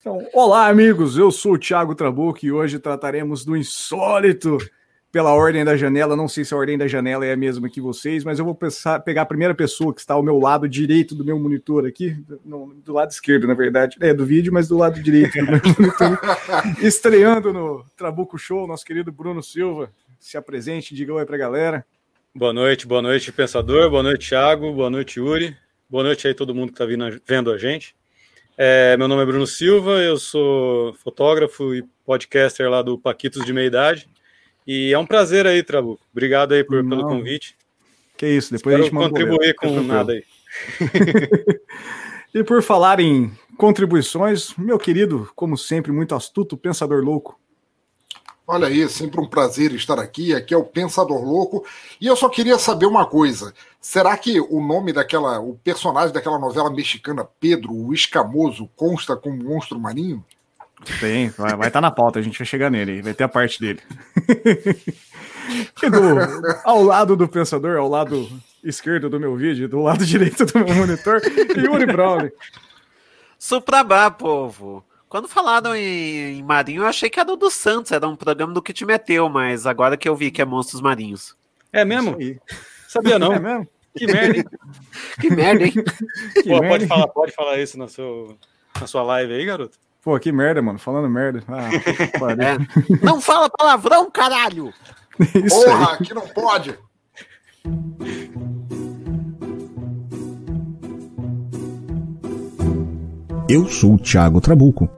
Então, olá, amigos. Eu sou o Thiago Trabuco e hoje trataremos do insólito pela ordem da janela. Não sei se a ordem da janela é a mesma que vocês, mas eu vou pensar, pegar a primeira pessoa que está ao meu lado direito do meu monitor aqui, no, do lado esquerdo, na verdade, é do vídeo, mas do lado direito do meu monitor, estreando no Trabuco Show, nosso querido Bruno Silva. Se apresente, diga oi para a galera. Boa noite, boa noite, pensador. Boa noite, Thiago. Boa noite, Yuri. Boa noite aí todo mundo que está vendo a gente. É, meu nome é Bruno Silva, eu sou fotógrafo e podcaster lá do Paquitos de Meia Idade. E é um prazer aí, Trabuco. Obrigado aí por, pelo convite. Que isso, depois Espero a gente manda contribuir com nada aí. e por falar em contribuições, meu querido, como sempre, muito astuto, pensador louco. Olha aí, sempre um prazer estar aqui. Aqui é o Pensador Louco. E eu só queria saber uma coisa: será que o nome daquela, o personagem daquela novela mexicana, Pedro, o Escamoso, consta como monstro marinho? Tem, vai estar tá na pauta, a gente vai chegar nele, vai ter a parte dele. do, ao lado do pensador, ao lado esquerdo do meu vídeo, do lado direito do meu monitor, Yuri Brown. Suprabá, povo. Quando falaram em, em, Marinho, eu achei que era o do Santos, era um programa do que te meteu, mas agora que eu vi que é Monstros Marinhos. É mesmo? Sabia não. É mesmo? Que merda, hein? que merda, hein? Que Pô, merda. Pode, falar, pode falar isso na, seu, na sua live aí, garoto? Pô, que merda, mano. Falando merda. Ah, é. Não fala palavrão, caralho! Isso Porra, aí. que não pode! Eu sou o Thiago Trabuco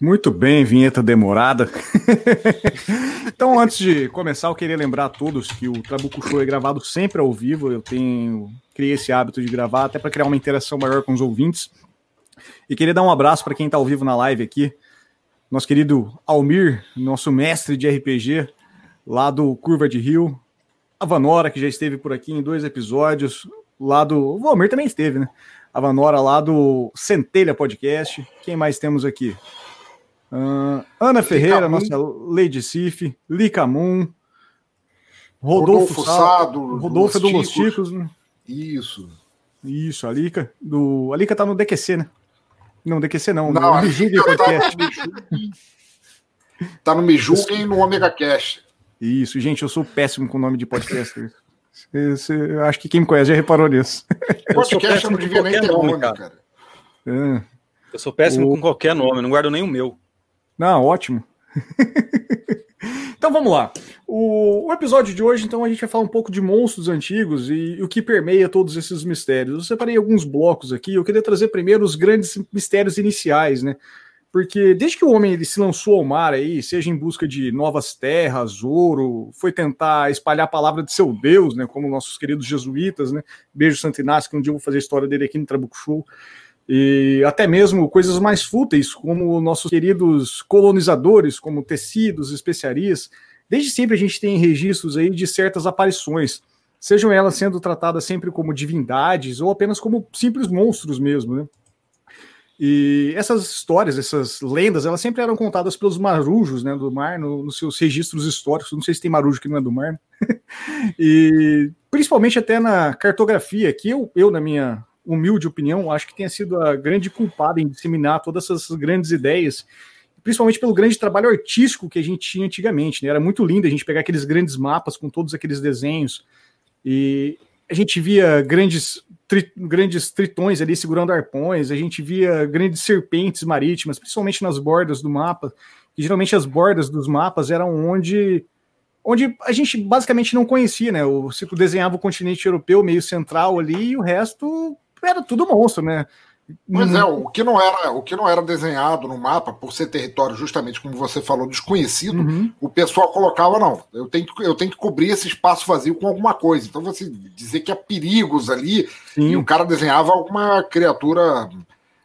Muito bem, vinheta demorada. então, antes de começar, eu queria lembrar a todos que o Trabuco Show é gravado sempre ao vivo. Eu tenho criei esse hábito de gravar até para criar uma interação maior com os ouvintes. E queria dar um abraço para quem está ao vivo na live aqui. Nosso querido Almir, nosso mestre de RPG, lá do Curva de Rio. A Vanora, que já esteve por aqui em dois episódios. Lá do. O Almir também esteve, né? A Vanora lá do Centelha Podcast. Quem mais temos aqui? Uh, Ana Ferreira, nossa Lady Sif, Lica Moon, Rodolfo, Rodolfo Sado, Rodolfo é do Los Ticos, né? Isso. Isso, a Lica. Do... A Lica tá no DQC, né? Não, DQC não, não no Mijugue Podcast. Tá no Mijugue e no Omega Cast. Isso, gente, eu sou péssimo com o nome de podcaster. eu acho que quem me conhece já reparou nisso. Podcast eu não devia nem ter nome, cara. cara. É. Eu sou péssimo o... com qualquer nome, não guardo nem o meu. Não, ótimo. então vamos lá. O, o, episódio de hoje, então, a gente vai falar um pouco de monstros antigos e, e, o que permeia todos esses mistérios. Eu separei alguns blocos aqui. Eu queria trazer primeiro os grandes mistérios iniciais, né? Porque desde que o homem ele se lançou ao mar aí, seja em busca de novas terras, ouro, foi tentar espalhar a palavra de seu Deus, né? Como nossos queridos jesuítas, né? Beijo Santo Inácio, que um dia eu vou fazer a história dele aqui no Trabuco Show e até mesmo coisas mais fúteis, como nossos queridos colonizadores, como tecidos, especiarias. Desde sempre a gente tem registros aí de certas aparições, sejam elas sendo tratadas sempre como divindades ou apenas como simples monstros mesmo, né? E essas histórias, essas lendas, elas sempre eram contadas pelos marujos né, do mar, no, nos seus registros históricos. Não sei se tem marujo que não é do mar. Né? e principalmente até na cartografia, que eu, eu, na minha humilde opinião, acho que tenha sido a grande culpada em disseminar todas essas grandes ideias, principalmente pelo grande trabalho artístico que a gente tinha antigamente. Né? Era muito lindo a gente pegar aqueles grandes mapas com todos aqueles desenhos e a gente via grandes, tri, grandes tritões ali segurando arpões, a gente via grandes serpentes marítimas, principalmente nas bordas do mapa. E geralmente as bordas dos mapas eram onde onde a gente basicamente não conhecia, né? O Ciclo desenhava o continente europeu meio central ali e o resto era tudo monstro, né? Pois é, o que não era, o que não era desenhado no mapa, por ser território justamente como você falou, desconhecido, uhum. o pessoal colocava, não, eu tenho, que, eu tenho que cobrir esse espaço vazio com alguma coisa. Então você dizer que há perigos ali, Sim. e o cara desenhava alguma criatura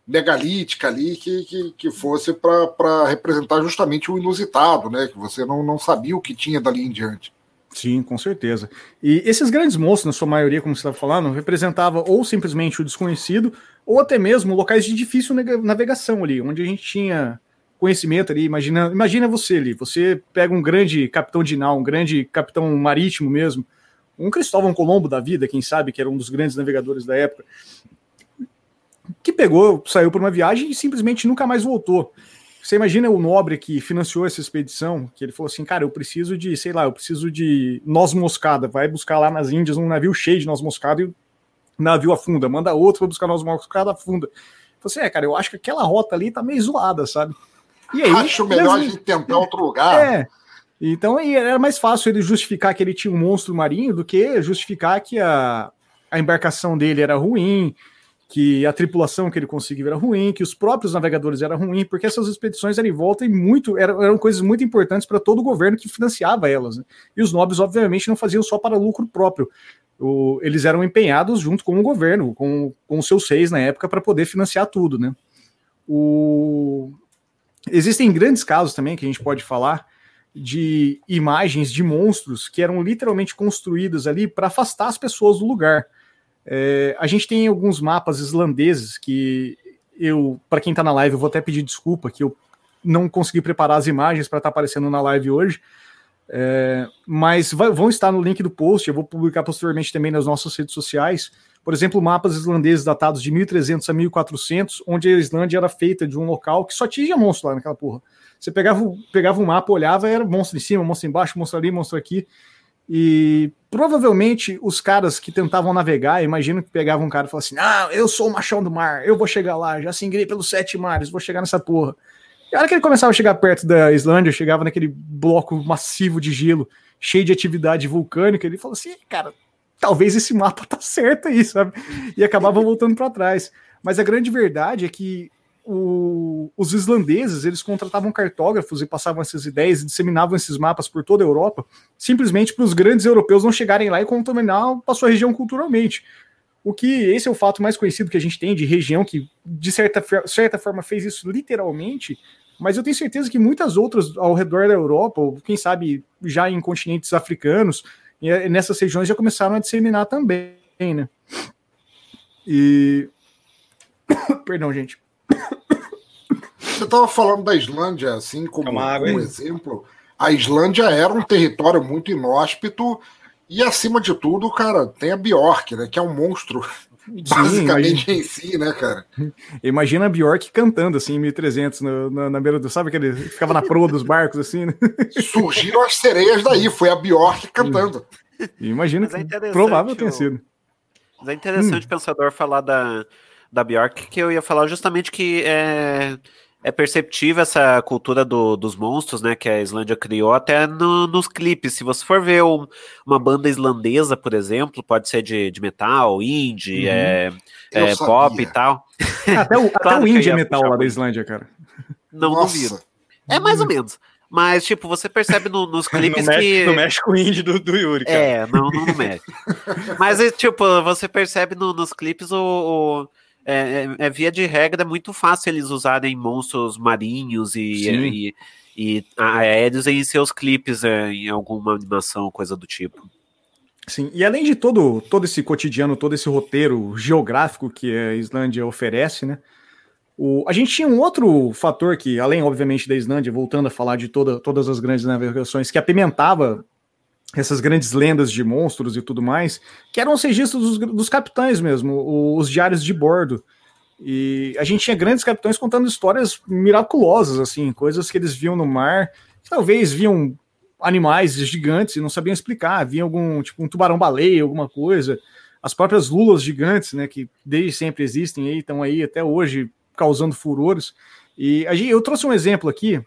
megalítica ali que, que, que fosse para representar justamente o inusitado, né? Que você não, não sabia o que tinha dali em diante. Sim, com certeza. E esses grandes monstros, na sua maioria, como você estava falando, representavam ou simplesmente o desconhecido, ou até mesmo locais de difícil navegação ali, onde a gente tinha conhecimento ali. Imagina, imagina você ali, você pega um grande capitão de nau, um grande capitão marítimo mesmo, um Cristóvão Colombo da vida, quem sabe, que era um dos grandes navegadores da época, que pegou, saiu por uma viagem e simplesmente nunca mais voltou. Você imagina o nobre que financiou essa expedição, que ele falou assim, cara, eu preciso de, sei lá, eu preciso de noz moscada, vai buscar lá nas Índias um navio cheio de noz moscada e o navio afunda, manda outro para buscar noz moscada, afunda. Você assim, é, cara, eu acho que aquela rota ali tá meio zoada, sabe? E aí, acho melhor a gente tentar outro lugar. É. Então era mais fácil ele justificar que ele tinha um monstro marinho do que justificar que a, a embarcação dele era ruim, que a tripulação que ele conseguiu era ruim, que os próprios navegadores eram ruins, porque essas expedições eram em volta e muito eram, eram coisas muito importantes para todo o governo que financiava elas. Né? E os nobres, obviamente, não faziam só para lucro próprio. O, eles eram empenhados junto com o governo, com, com os seus seis na época, para poder financiar tudo. Né? O... Existem grandes casos também que a gente pode falar de imagens de monstros que eram literalmente construídas ali para afastar as pessoas do lugar. É, a gente tem alguns mapas islandeses que eu, para quem está na live, eu vou até pedir desculpa que eu não consegui preparar as imagens para estar tá aparecendo na live hoje. É, mas vai, vão estar no link do post, eu vou publicar posteriormente também nas nossas redes sociais. Por exemplo, mapas islandeses datados de 1300 a 1400, onde a Islândia era feita de um local que só tinha monstro lá naquela porra. Você pegava, pegava um mapa, olhava, era monstro em cima, monstro embaixo, monstro ali, monstro aqui. E provavelmente os caras que tentavam navegar, imagino que pegavam um cara e falavam assim: Ah, eu sou o machão do mar, eu vou chegar lá, já singrei pelos sete mares, vou chegar nessa porra. E a hora que ele começava a chegar perto da Islândia, chegava naquele bloco massivo de gelo, cheio de atividade vulcânica, ele falou assim: Cara, talvez esse mapa tá certo aí, sabe? E acabava voltando para trás. Mas a grande verdade é que o, os islandeses eles contratavam cartógrafos e passavam essas ideias e disseminavam esses mapas por toda a Europa, simplesmente para os grandes europeus não chegarem lá e contaminar a sua região culturalmente. O que esse é o fato mais conhecido que a gente tem de região que, de certa, certa forma, fez isso literalmente, mas eu tenho certeza que muitas outras ao redor da Europa, ou quem sabe já em continentes africanos, nessas regiões já começaram a disseminar também, né? E. Perdão, gente. Você estava falando da Islândia, assim como um exemplo. A Islândia era um território muito inóspito e, acima de tudo, cara, tem a Bjork, né? Que é um monstro basicamente imagina... em si, né, cara? Imagina a Bjork cantando assim em 1300 no, na, na beira do. Sabe que ele ficava na proa dos barcos assim, né? Surgiram as sereias daí, foi a Bjork cantando. Imagina que é provável tenha sido. Mas é interessante hum. o pensador falar da, da Bjork, que eu ia falar justamente que é, é perceptível essa cultura do, dos monstros, né, que a Islândia criou até no, nos clipes. Se você for ver um, uma banda islandesa, por exemplo, pode ser de, de metal, indie, uhum. é, é pop e tal. Até o, claro até o indie é metal lá da Islândia, cara. Não Nossa. duvido. É mais ou menos. Mas, tipo, você percebe no, nos clipes não que. Não mexe com o indie do, do Yuri, cara. É, não, não, não mexe. Mas, tipo, você percebe no, nos clipes o, o é, é, é, via de regra é muito fácil eles usarem monstros marinhos e, e, e, aéreos em seus clipes, é, em alguma animação, coisa do tipo. Sim, e além de todo, todo esse cotidiano, todo esse roteiro geográfico que a Islândia oferece, né? O, a gente tinha um outro fator que, além, obviamente, da Islândia, voltando a falar de toda, todas as grandes navegações, que apimentava essas grandes lendas de monstros e tudo mais, que eram os registros dos, dos capitães mesmo, os diários de bordo. E a gente tinha grandes capitães contando histórias miraculosas, assim, coisas que eles viam no mar, que talvez viam animais gigantes e não sabiam explicar, via algum, tipo, um tubarão-baleia, alguma coisa, as próprias lulas gigantes, né, que desde sempre existem aí, estão aí até hoje causando furores. E eu trouxe um exemplo aqui,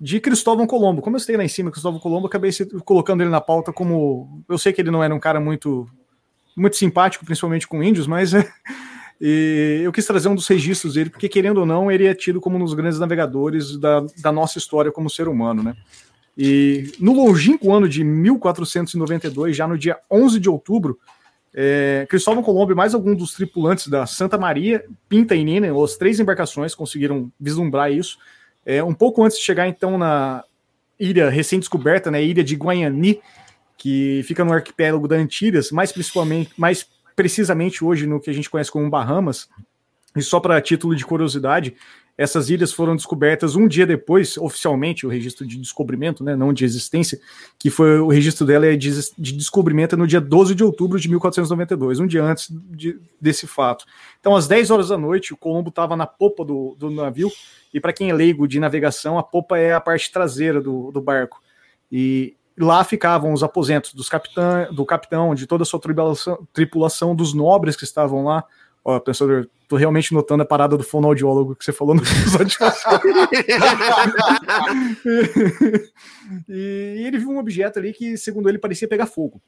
de Cristóvão Colombo. Como eu estei lá em cima, Cristóvão Colombo, acabei colocando ele na pauta como. Eu sei que ele não era um cara muito muito simpático, principalmente com índios, mas E eu quis trazer um dos registros dele, porque querendo ou não, ele é tido como um dos grandes navegadores da, da nossa história como ser humano, né? E no longínquo ano de 1492, já no dia 11 de outubro, é, Cristóvão Colombo e mais alguns dos tripulantes da Santa Maria, Pinta e Nina, as três embarcações conseguiram vislumbrar isso. É, um pouco antes de chegar então na ilha recém-descoberta, né, ilha de Guanhani, que fica no arquipélago da Antilhas, mais principalmente, mais precisamente hoje no que a gente conhece como Bahamas. E só para título de curiosidade, essas ilhas foram descobertas um dia depois, oficialmente, o registro de descobrimento, né, não de existência, que foi o registro dela é de, de descobrimento no dia 12 de outubro de 1492, um dia antes de, desse fato. Então, às 10 horas da noite, o Colombo estava na popa do, do navio, e para quem é leigo de navegação, a popa é a parte traseira do, do barco. E lá ficavam os aposentos dos capitã, do capitão, de toda a sua tripulação, tripulação, dos nobres que estavam lá, Ó, pensador, tô realmente notando a parada do fonoaudiólogo que você falou no episódio. e, e ele viu um objeto ali que, segundo ele, parecia pegar fogo.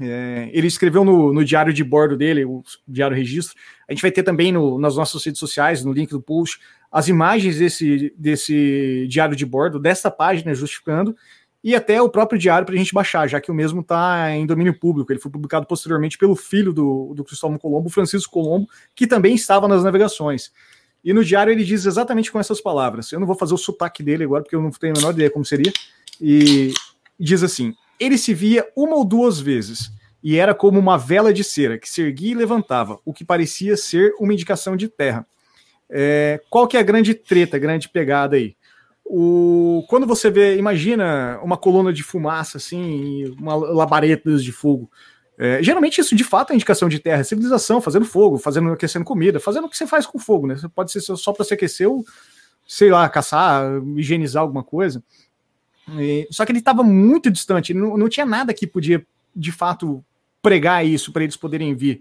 É, ele escreveu no, no, diário de bordo dele, o diário registro. A gente vai ter também no, nas nossas redes sociais, no link do post, as imagens desse, desse diário de bordo, dessa página justificando, e até o próprio diário para a gente baixar, já que o mesmo está em domínio público. Ele foi publicado posteriormente pelo filho do, do Cristóvão Colombo, Francisco Colombo, que também estava nas navegações. E no diário ele diz exatamente com essas palavras. Eu não vou fazer o sotaque dele agora, porque eu não tenho a menor ideia como seria. E diz assim: ele se via uma ou duas vezes, e era como uma vela de cera que se erguia e levantava, o que parecia ser uma indicação de terra. É, qual que é a grande treta, grande pegada aí? O, quando você vê, imagina uma coluna de fumaça, assim, uma labaredas de fogo. É, geralmente isso de fato é indicação de terra, civilização, fazendo fogo, fazendo aquecendo comida, fazendo o que você faz com fogo, né? Pode ser só para se aquecer ou, sei lá, caçar, higienizar alguma coisa. E, só que ele estava muito distante, não, não tinha nada que podia de fato pregar isso para eles poderem vir.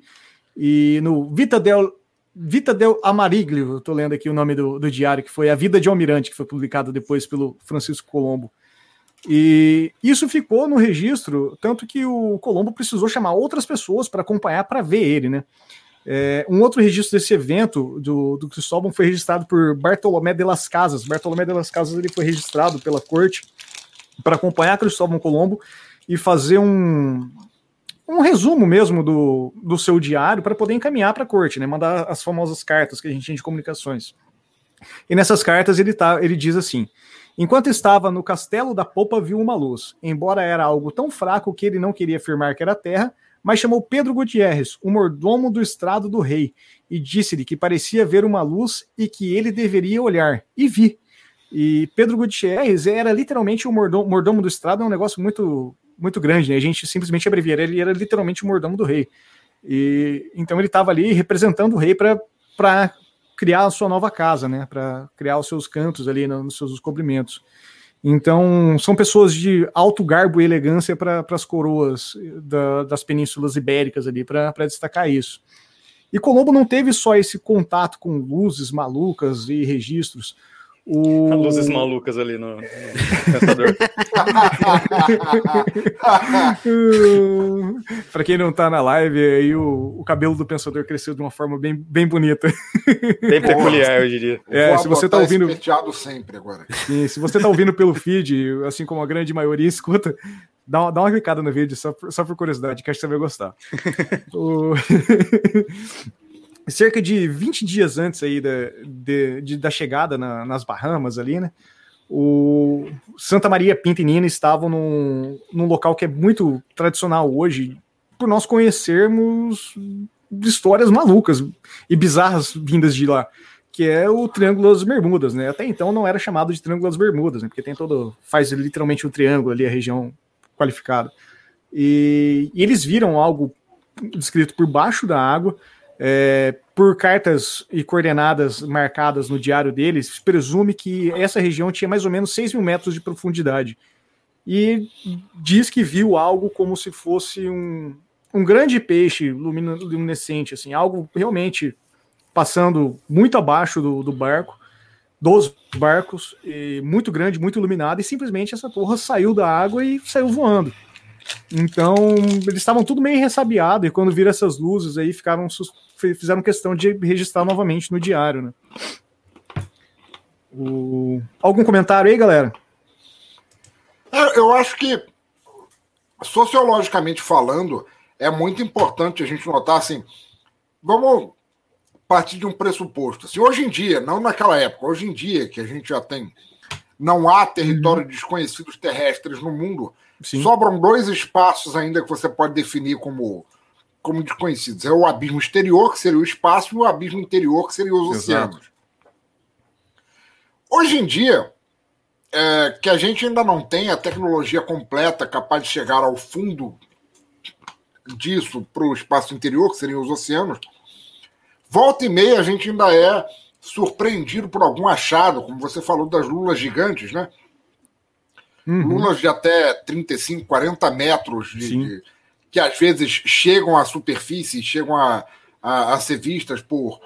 E no Vita del Vita del Amariglio, estou lendo aqui o nome do, do, diário, que foi A Vida de Almirante, que foi publicado depois pelo Francisco Colombo. E isso ficou no registro, tanto que o Colombo precisou chamar outras pessoas para acompanhar, para ver ele, né? É, um outro registro desse evento do, do Cristóvão foi registrado por Bartolomé de las Casas. Bartolomé de las Casas ele foi registrado pela corte para acompanhar Cristóvão Colombo e fazer um, um resumo mesmo do, do seu diário para poder encaminhar para a corte, né? Mandar as famosas cartas que a gente tinha de comunicações. E nessas cartas ele, tá, ele diz assim: Enquanto estava no castelo da popa, viu uma luz. Embora era algo tão fraco que ele não queria afirmar que era terra, mas chamou Pedro Gutierrez, o mordomo do estrado do rei, e disse-lhe que parecia ver uma luz e que ele deveria olhar. E vi. E Pedro Gutierrez era literalmente o mordomo, mordomo do estrado, é um negócio muito muito grande, né? A gente simplesmente abrevia, ele era literalmente o mordomo do rei. E então ele estava ali representando o rei para criar a sua nova casa, né? Para criar os seus cantos ali nos seus descobrimentos. Então, são pessoas de alto garbo e elegância para as coroas da, das penínsulas ibéricas ali, para destacar isso. E Colombo não teve só esse contato com luzes malucas e registros. O... Luzes malucas ali no, no pensador. Para quem não tá na live, aí o, o, cabelo do pensador cresceu de uma forma bem, bem bonita. Bem peculiar, eu diria. É, se você tá ouvindo. sempre agora. Sim, se você tá ouvindo pelo feed, assim como a grande maioria escuta, dá uma, dá uma clicada no vídeo só por, só por curiosidade, que acho que você vai gostar. o... cerca de 20 dias antes aí da, de, de, da chegada na, nas Bahamas ali, né? O Santa Maria Pinta e Nina estavam num, num local que é muito tradicional hoje, por nós conhecermos histórias malucas e bizarras vindas de lá, que é o Triângulo das Bermudas, né? Até então não era chamado de Triângulo das Bermudas, né? Porque tem todo faz literalmente um triângulo ali a região qualificada. E, e eles viram algo descrito por baixo da água é, por cartas e coordenadas marcadas no diário deles, presume que essa região tinha mais ou menos 6 mil metros de profundidade. E diz que viu algo como se fosse um, um grande peixe luminescente, assim, algo realmente passando muito abaixo do, do barco, dos barcos, muito grande, muito iluminado, e simplesmente essa porra saiu da água e saiu voando. Então, eles estavam tudo meio ressabiado e quando viram essas luzes aí, ficaram fizeram questão de registrar novamente no diário, né? O... Algum comentário aí, galera? É, eu acho que, sociologicamente falando, é muito importante a gente notar assim. Vamos partir de um pressuposto. Assim, hoje em dia, não naquela época, hoje em dia, que a gente já tem. Não há território uhum. desconhecidos terrestres no mundo. Sim. Sobram dois espaços ainda que você pode definir como, como desconhecidos. É o abismo exterior, que seria o espaço, e o abismo interior, que seria os Exato. oceanos. Hoje em dia, é, que a gente ainda não tem a tecnologia completa capaz de chegar ao fundo disso para o espaço interior, que seriam os oceanos, volta e meia a gente ainda é surpreendido por algum achado, como você falou das lulas gigantes, né? Uhum. Lulas de até 35, 40 metros, de, de, que às vezes chegam à superfície, chegam a, a, a ser vistas por,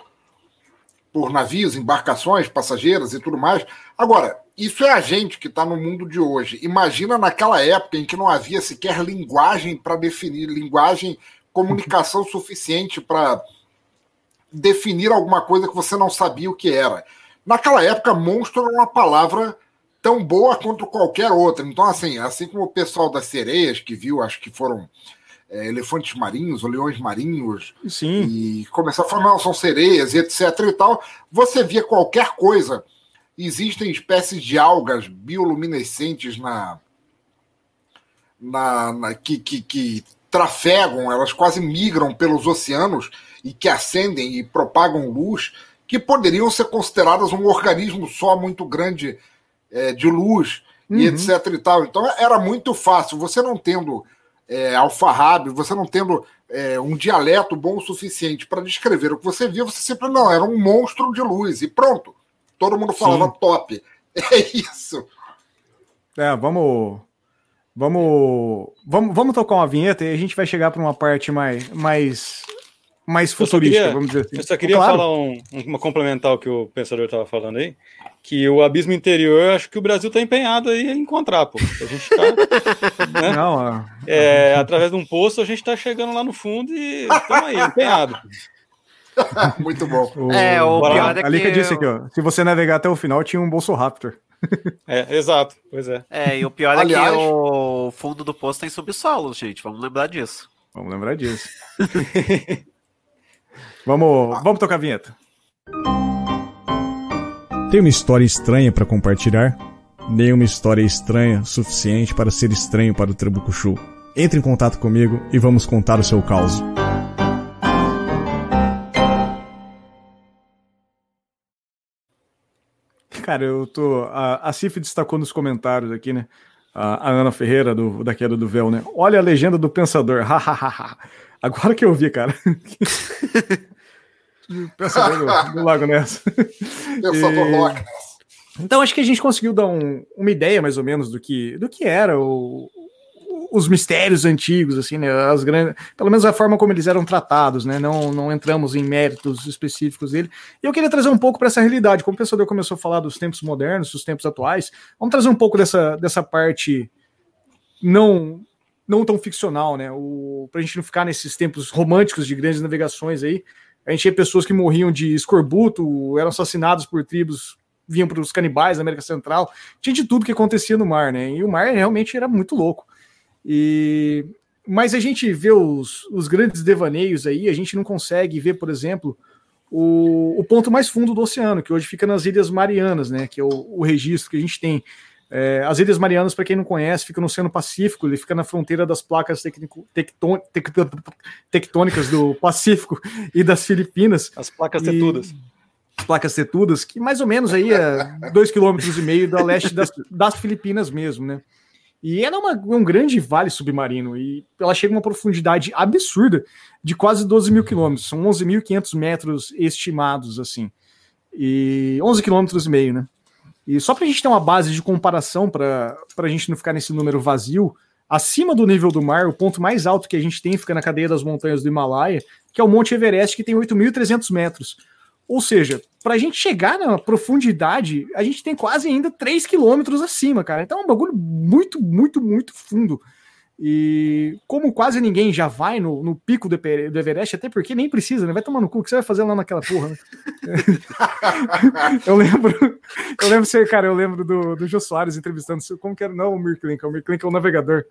por navios, embarcações, passageiras e tudo mais. Agora, isso é a gente que está no mundo de hoje. Imagina naquela época em que não havia sequer linguagem para definir, linguagem, comunicação suficiente para definir alguma coisa que você não sabia o que era. Naquela época, monstro era uma palavra tão boa quanto qualquer outra. Então, assim, assim como o pessoal das sereias que viu, acho que foram é, elefantes marinhos ou leões marinhos, Sim. e começar a falar, não, são sereias, etc. e tal, você via qualquer coisa existem espécies de algas bioluminescentes na, na, na que, que, que, trafegam, elas quase migram pelos oceanos e que acendem e propagam luz, que poderiam ser consideradas um organismo só muito grande é, de luz uhum. e etc. e tal. Então era muito fácil. Você não tendo é, alfarrábio, você não tendo é, um dialeto bom o suficiente para descrever o que você via, você sempre não, era um monstro de luz e pronto. Todo mundo falava Sim. top. É isso. É, vamos. Vamos, vamos, vamos tocar uma vinheta e a gente vai chegar para uma parte mais, mais, mais futurística, queria, vamos dizer assim. Eu só queria claro. falar um, uma complementar o que o pensador estava falando aí, que o abismo interior, acho que o Brasil está empenhado aí em encontrar, pô. A gente tá, né? Não, é, através de um poço, a gente está chegando lá no fundo e estamos aí, empenhado. Muito bom. O, é, o pior é que... disse aqui, ó. Se você navegar até o final, tinha um Bolso Raptor. É, exato, pois é. É, e o pior Aliás... é que o fundo do poço tem subsolo, gente. Vamos lembrar disso. Vamos lembrar disso. vamos, vamos tocar a vinheta. Tem uma história estranha para compartilhar? Nenhuma história estranha suficiente para ser estranho para o Trabucuchu. Entre em contato comigo e vamos contar o seu caos. Cara, eu tô. A, a Cif destacou nos comentários aqui, né? A, a Ana Ferreira, do, da queda do véu, né? Olha a legenda do pensador. Agora que eu vi, cara. pensador do, do Lago Ness. Pensador e... Então acho que a gente conseguiu dar um, uma ideia mais ou menos do que, do que era o, os mistérios antigos, assim, né? As grandes, pelo menos a forma como eles eram tratados, né? Não, não entramos em méritos específicos dele. E eu queria trazer um pouco para essa realidade. Como o pensador começou a falar dos tempos modernos, dos tempos atuais, vamos trazer um pouco dessa, dessa parte não não tão ficcional, né? O, pra gente não ficar nesses tempos românticos de grandes navegações aí. A gente tinha pessoas que morriam de escorbuto, eram assassinados por tribos vinham para os canibais da América Central, tinha de tudo que acontecia no mar, né? E o mar realmente era muito louco. E mas a gente vê os, os grandes devaneios aí, a gente não consegue ver, por exemplo, o, o ponto mais fundo do oceano, que hoje fica nas Ilhas Marianas, né? Que é o, o registro que a gente tem. É, as Ilhas Marianas, para quem não conhece, fica no Oceano Pacífico, ele fica na fronteira das placas tecnico, tecton, tec, tectônicas do Pacífico e das Filipinas. As placas tetudas. As placas tetudas, que mais ou menos aí é dois quilômetros e meio da leste das, das Filipinas mesmo, né? E ela é uma, um grande vale submarino e ela chega a uma profundidade absurda de quase 12 mil quilômetros. São 11.500 metros estimados, assim. E 11 quilômetros e meio, né? E só para a gente ter uma base de comparação, para a gente não ficar nesse número vazio, acima do nível do mar, o ponto mais alto que a gente tem fica na cadeia das montanhas do Himalaia, que é o Monte Everest, que tem 8.300 metros. Ou seja, para a gente chegar na profundidade, a gente tem quase ainda 3 quilômetros acima, cara. Então é um bagulho muito, muito, muito fundo. E como quase ninguém já vai no, no pico do, do, Everest, até porque nem precisa, né? Vai tomar no cu, o que você vai fazer lá naquela porra, né? eu lembro, eu lembro, cara, eu lembro do, do Jô Soares entrevistando, como que era, não o Mirklink, o Mirklink é o navegador,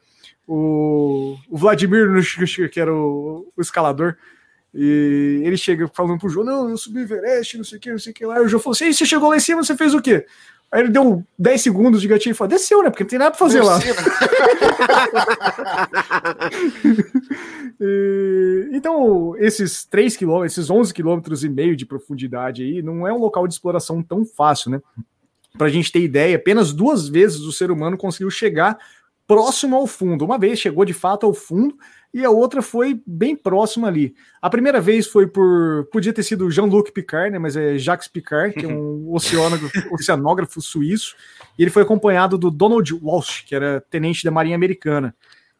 o, o Vladimir, que era o, o escalador, e ele chega falando pro Jô, não, eu subi o Everest, não sei o que, não sei o que lá, e o Jô falou assim, você chegou lá em cima, você fez o quê? Aí ele deu 10 segundos de gatinho e falou: desceu, né? Porque não tem nada pra fazer lá. e, então, esses 3 quilômetros, esses 11 quilômetros e meio de profundidade aí, não é um local de exploração tão fácil, né? Pra gente ter ideia, apenas duas vezes o ser humano conseguiu chegar próximo ao fundo. Uma vez chegou de fato ao fundo e a outra foi bem próxima ali. A primeira vez foi por. Podia ter sido Jean-Luc Picard, né? Mas é Jacques Picard, que é um oceanógrafo, oceanógrafo suíço, e ele foi acompanhado do Donald Walsh, que era tenente da Marinha Americana.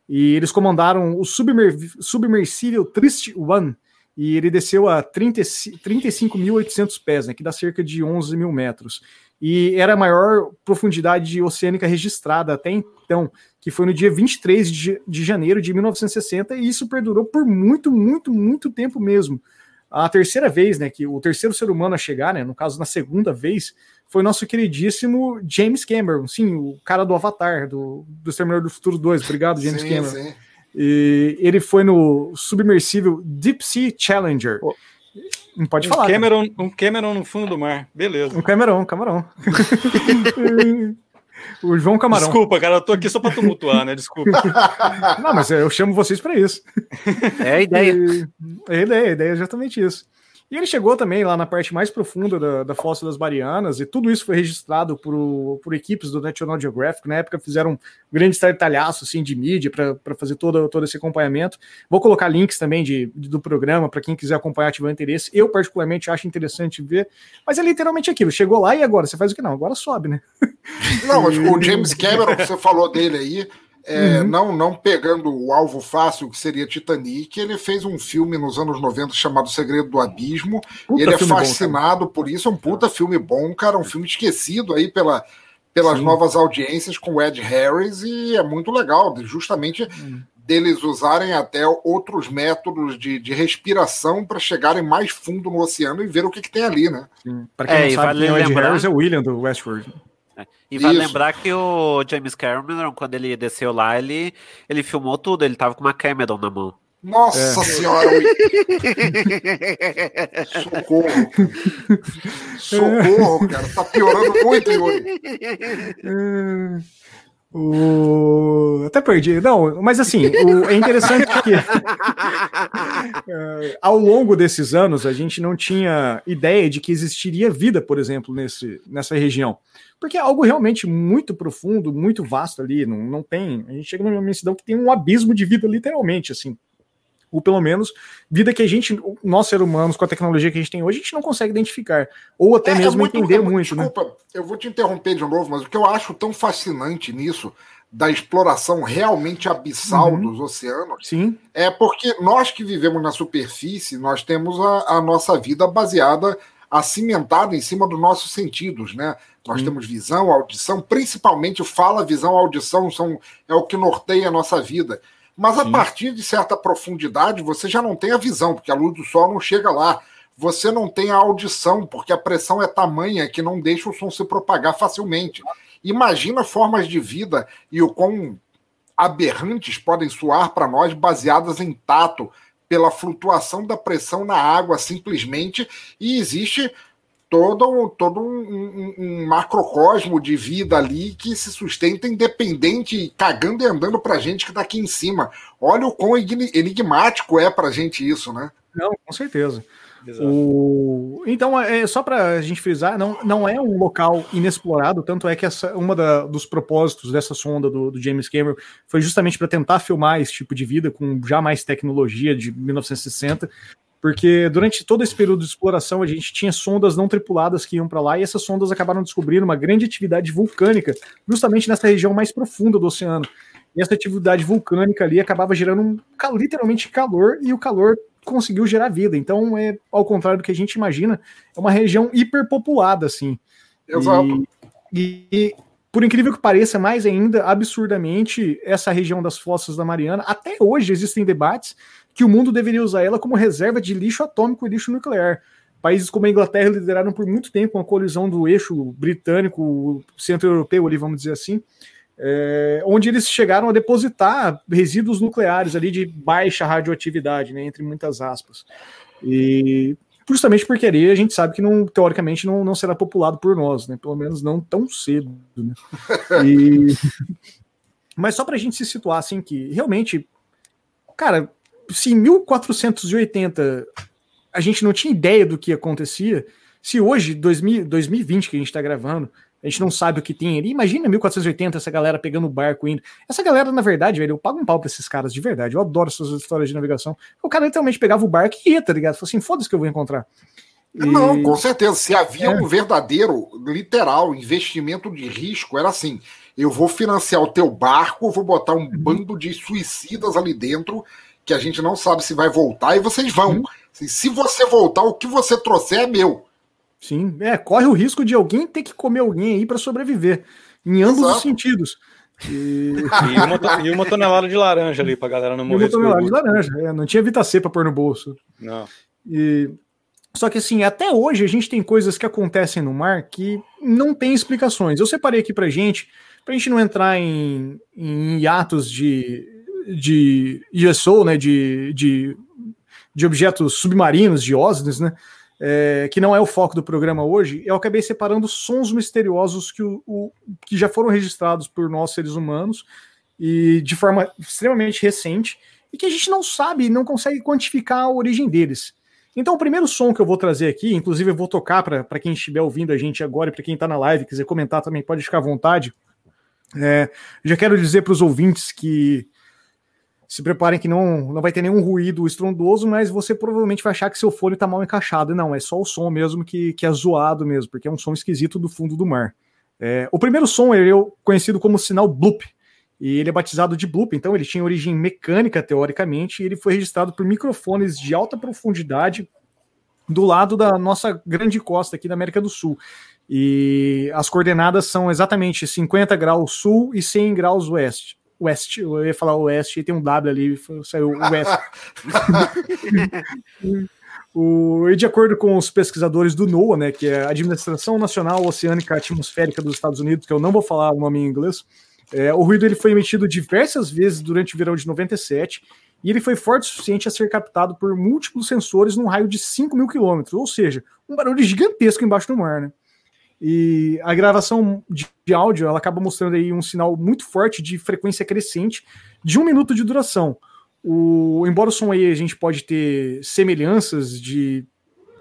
E eles comandaram o submer submersível Trist One, e ele desceu a 35.800 pés, né, que dá cerca de 11 mil metros. E era a maior profundidade oceânica registrada até então que foi no dia 23 de, de janeiro de 1960, e isso perdurou por muito, muito, muito tempo mesmo. A terceira vez, né, que o terceiro ser humano a chegar, né, no caso na segunda vez, foi nosso queridíssimo James Cameron, sim, o cara do Avatar, do, do Exterminador do Futuro 2. Obrigado, James sim, Cameron. Sim. E ele foi no submersível Deep Sea Challenger. Oh. Não pode um falar. Cameron, um Cameron no fundo do mar, beleza. Um Cameron, um Cameron. O João Camarão. Desculpa, cara, eu tô aqui só para tumultuar, né? Desculpa. Não, mas eu chamo vocês para isso. É a ideia. E, é a ideia, a ideia é exatamente isso. E ele chegou também lá na parte mais profunda da, da Fossa das Marianas, e tudo isso foi registrado por, por equipes do National Geographic. Na época fizeram um grande estardalhaço assim, de mídia para fazer todo, todo esse acompanhamento. Vou colocar links também de, de do programa para quem quiser acompanhar, tiver interesse. Eu, particularmente, acho interessante ver. Mas é literalmente aquilo: chegou lá e agora? Você faz o que não? Agora sobe, né? Não, o James Cameron, que você falou dele aí, é, uhum. não, não pegando o alvo fácil que seria Titanic, ele fez um filme nos anos 90 chamado Segredo do Abismo. Puta ele é fascinado bom, por isso, é um puta filme bom, cara, um filme esquecido aí pela, pelas Sim. novas audiências com o Ed Harris e é muito legal, justamente uhum. deles usarem até outros métodos de, de respiração para chegarem mais fundo no oceano e ver o que, que tem ali, né? Para quem é, não sabe, vale quem é o Ed lembrar... Harris é o William do Westworld. É. E vai lembrar que o James Cameron, quando ele desceu lá, ele, ele filmou tudo, ele tava com uma Cameron na mão. Nossa é. senhora! Socorro! Socorro, cara! Tá piorando muito, Yuri! O... Até perdi. Não, mas assim, o... é interessante que é, ao longo desses anos a gente não tinha ideia de que existiria vida, por exemplo, nesse, nessa região. Porque é algo realmente muito profundo, muito vasto ali. Não, não tem. A gente chega numa imensidão que tem um abismo de vida, literalmente, assim. Ou pelo menos vida que a gente, nós seres humanos, com a tecnologia que a gente tem hoje, a gente não consegue identificar. Ou até é, é mesmo é muito, entender é, muito. Né? Desculpa, né? eu vou te interromper de novo, mas o que eu acho tão fascinante nisso, da exploração realmente abissal uhum. dos oceanos, Sim. é porque nós que vivemos na superfície, nós temos a, a nossa vida baseada, acimentada em cima dos nossos sentidos, né? Nós Sim. temos visão, audição, principalmente fala, visão, audição são, é o que norteia a nossa vida. Mas a partir de certa profundidade, você já não tem a visão, porque a luz do sol não chega lá. Você não tem a audição, porque a pressão é tamanha que não deixa o som se propagar facilmente. Imagina formas de vida e o quão aberrantes podem soar para nós, baseadas em tato, pela flutuação da pressão na água, simplesmente. E existe todo, todo um, um, um, macrocosmo de vida ali que se sustenta independente, cagando e andando pra gente que tá aqui em cima. Olha o quão enigmático é pra gente isso, né? Não, com certeza. O... Então, é só para a gente frisar, não, não é um local inexplorado, tanto é que essa uma da, dos propósitos dessa sonda do, do James Cameron foi justamente para tentar filmar esse tipo de vida com já mais tecnologia de 1960, porque durante todo esse período de exploração a gente tinha sondas não tripuladas que iam para lá e essas sondas acabaram descobrindo uma grande atividade vulcânica justamente nessa região mais profunda do oceano. E essa atividade vulcânica ali acabava gerando um, literalmente calor e o calor conseguiu gerar vida. Então, é ao contrário do que a gente imagina, é uma região hiperpopulada assim. Exato. E, e por incrível que pareça, mais ainda, absurdamente, essa região das fossas da Mariana, até hoje existem debates que o mundo deveria usar ela como reserva de lixo atômico e lixo nuclear. Países como a Inglaterra lideraram por muito tempo uma colisão do eixo britânico, centro-europeu, ali, vamos dizer assim, é, onde eles chegaram a depositar resíduos nucleares ali de baixa radioatividade, né, entre muitas aspas. E justamente porque ali a gente sabe que não, teoricamente não, não será populado por nós, né? Pelo menos não tão cedo. Né? E... Mas só para a gente se situar assim que realmente, cara, se em 1480 a gente não tinha ideia do que acontecia, se hoje, 2000, 2020 que a gente está gravando, a gente não sabe o que tem ali. Imagina 1480, essa galera pegando o barco indo. Essa galera, na verdade, velho, eu pago um pau pra esses caras, de verdade. Eu adoro essas histórias de navegação. O cara literalmente pegava o barco e ia, tá ligado? Falei assim, foda-se que eu vou encontrar. E... Não, com certeza. Se havia é. um verdadeiro, literal, investimento de risco, era assim: eu vou financiar o teu barco, vou botar um uhum. bando de suicidas ali dentro, que a gente não sabe se vai voltar, e vocês vão. Uhum. Se você voltar, o que você trouxer é meu. Sim, é, corre o risco de alguém ter que comer alguém aí para sobreviver, em ambos Exato. os sentidos. E... e, uma, e, uma, tonelada de laranja ali pra galera não morrer. E uma tonelada de laranja, é, não tinha Vitacê pra pôr no bolso. Não. E... Só que assim, até hoje a gente tem coisas que acontecem no mar que não tem explicações. Eu separei aqui pra gente, pra gente não entrar em, em hiatos de, de USO, né, de, de, de objetos submarinos, de OSNIs, né, é, que não é o foco do programa hoje, eu acabei separando sons misteriosos que, o, o, que já foram registrados por nós seres humanos e de forma extremamente recente e que a gente não sabe, não consegue quantificar a origem deles. Então, o primeiro som que eu vou trazer aqui, inclusive eu vou tocar para quem estiver ouvindo a gente agora e para quem está na live quiser comentar também, pode ficar à vontade. É, já quero dizer para os ouvintes que se preparem que não, não vai ter nenhum ruído estrondoso, mas você provavelmente vai achar que seu fone está mal encaixado. Não, é só o som mesmo que, que é zoado mesmo, porque é um som esquisito do fundo do mar. É, o primeiro som ele é conhecido como sinal bloop, e ele é batizado de bloop, então ele tinha origem mecânica, teoricamente, e ele foi registrado por microfones de alta profundidade do lado da nossa grande costa aqui da América do Sul. E as coordenadas são exatamente 50 graus sul e 100 graus oeste. West, eu ia falar Oeste e tem um W ali, saiu West. o, e de acordo com os pesquisadores do NOAA, né, que é a Administração Nacional Oceânica Atmosférica dos Estados Unidos, que eu não vou falar o nome em inglês, é, o ruído ele foi emitido diversas vezes durante o verão de 97 e ele foi forte o suficiente a ser captado por múltiplos sensores num raio de 5 mil quilômetros, ou seja, um barulho gigantesco embaixo do mar, né? E a gravação de, áudio ela acaba mostrando aí um sinal muito forte de frequência crescente de um minuto de duração. O, embora o som aí a gente pode ter semelhanças de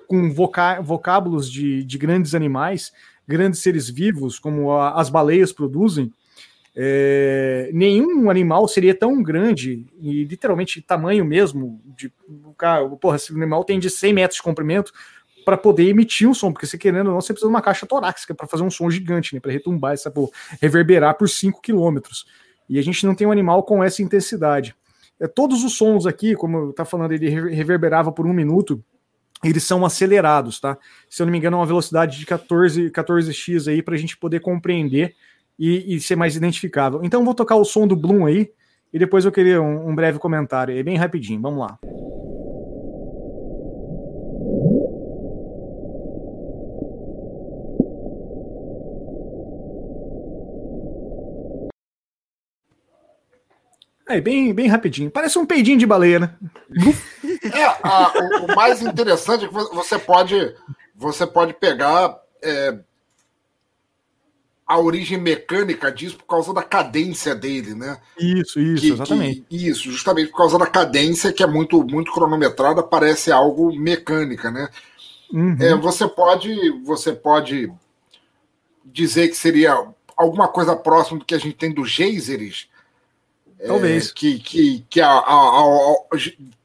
com voca, vocábulos de, de grandes animais, grandes seres vivos, como a, as baleias produzem, é, nenhum animal seria tão grande e literalmente tamanho mesmo. De, porra, esse animal tem de 100 metros de comprimento, para poder emitir um som, porque você querendo ou não, você precisa de uma caixa torácica para fazer um som gigante, né, para retumbar, essa, pô, reverberar por 5 quilômetros. E a gente não tem um animal com essa intensidade. É, todos os sons aqui, como eu tá falando, ele reverberava por um minuto, eles são acelerados, tá? Se eu não me engano, é uma velocidade de 14, 14x aí para a gente poder compreender e, e, ser mais identificável. Então, vou tocar o som do Bloom aí e depois eu queria um, um breve comentário. É bem rapidinho, vamos lá. É, bem, bem rapidinho. Parece um peidinho de baleia, né? É, a, o, o, mais interessante é que você pode, você pode pegar é, a origem mecânica disso por causa da cadência dele, né? Isso, isso, que, exatamente. Que, isso, justamente por causa da cadência que é muito, muito cronometrada, parece algo mecânica, né? Uhum. É, você pode, você pode dizer que seria alguma coisa próxima do que a gente tem dos geysers, Talvez. É, que que, que a, a, a,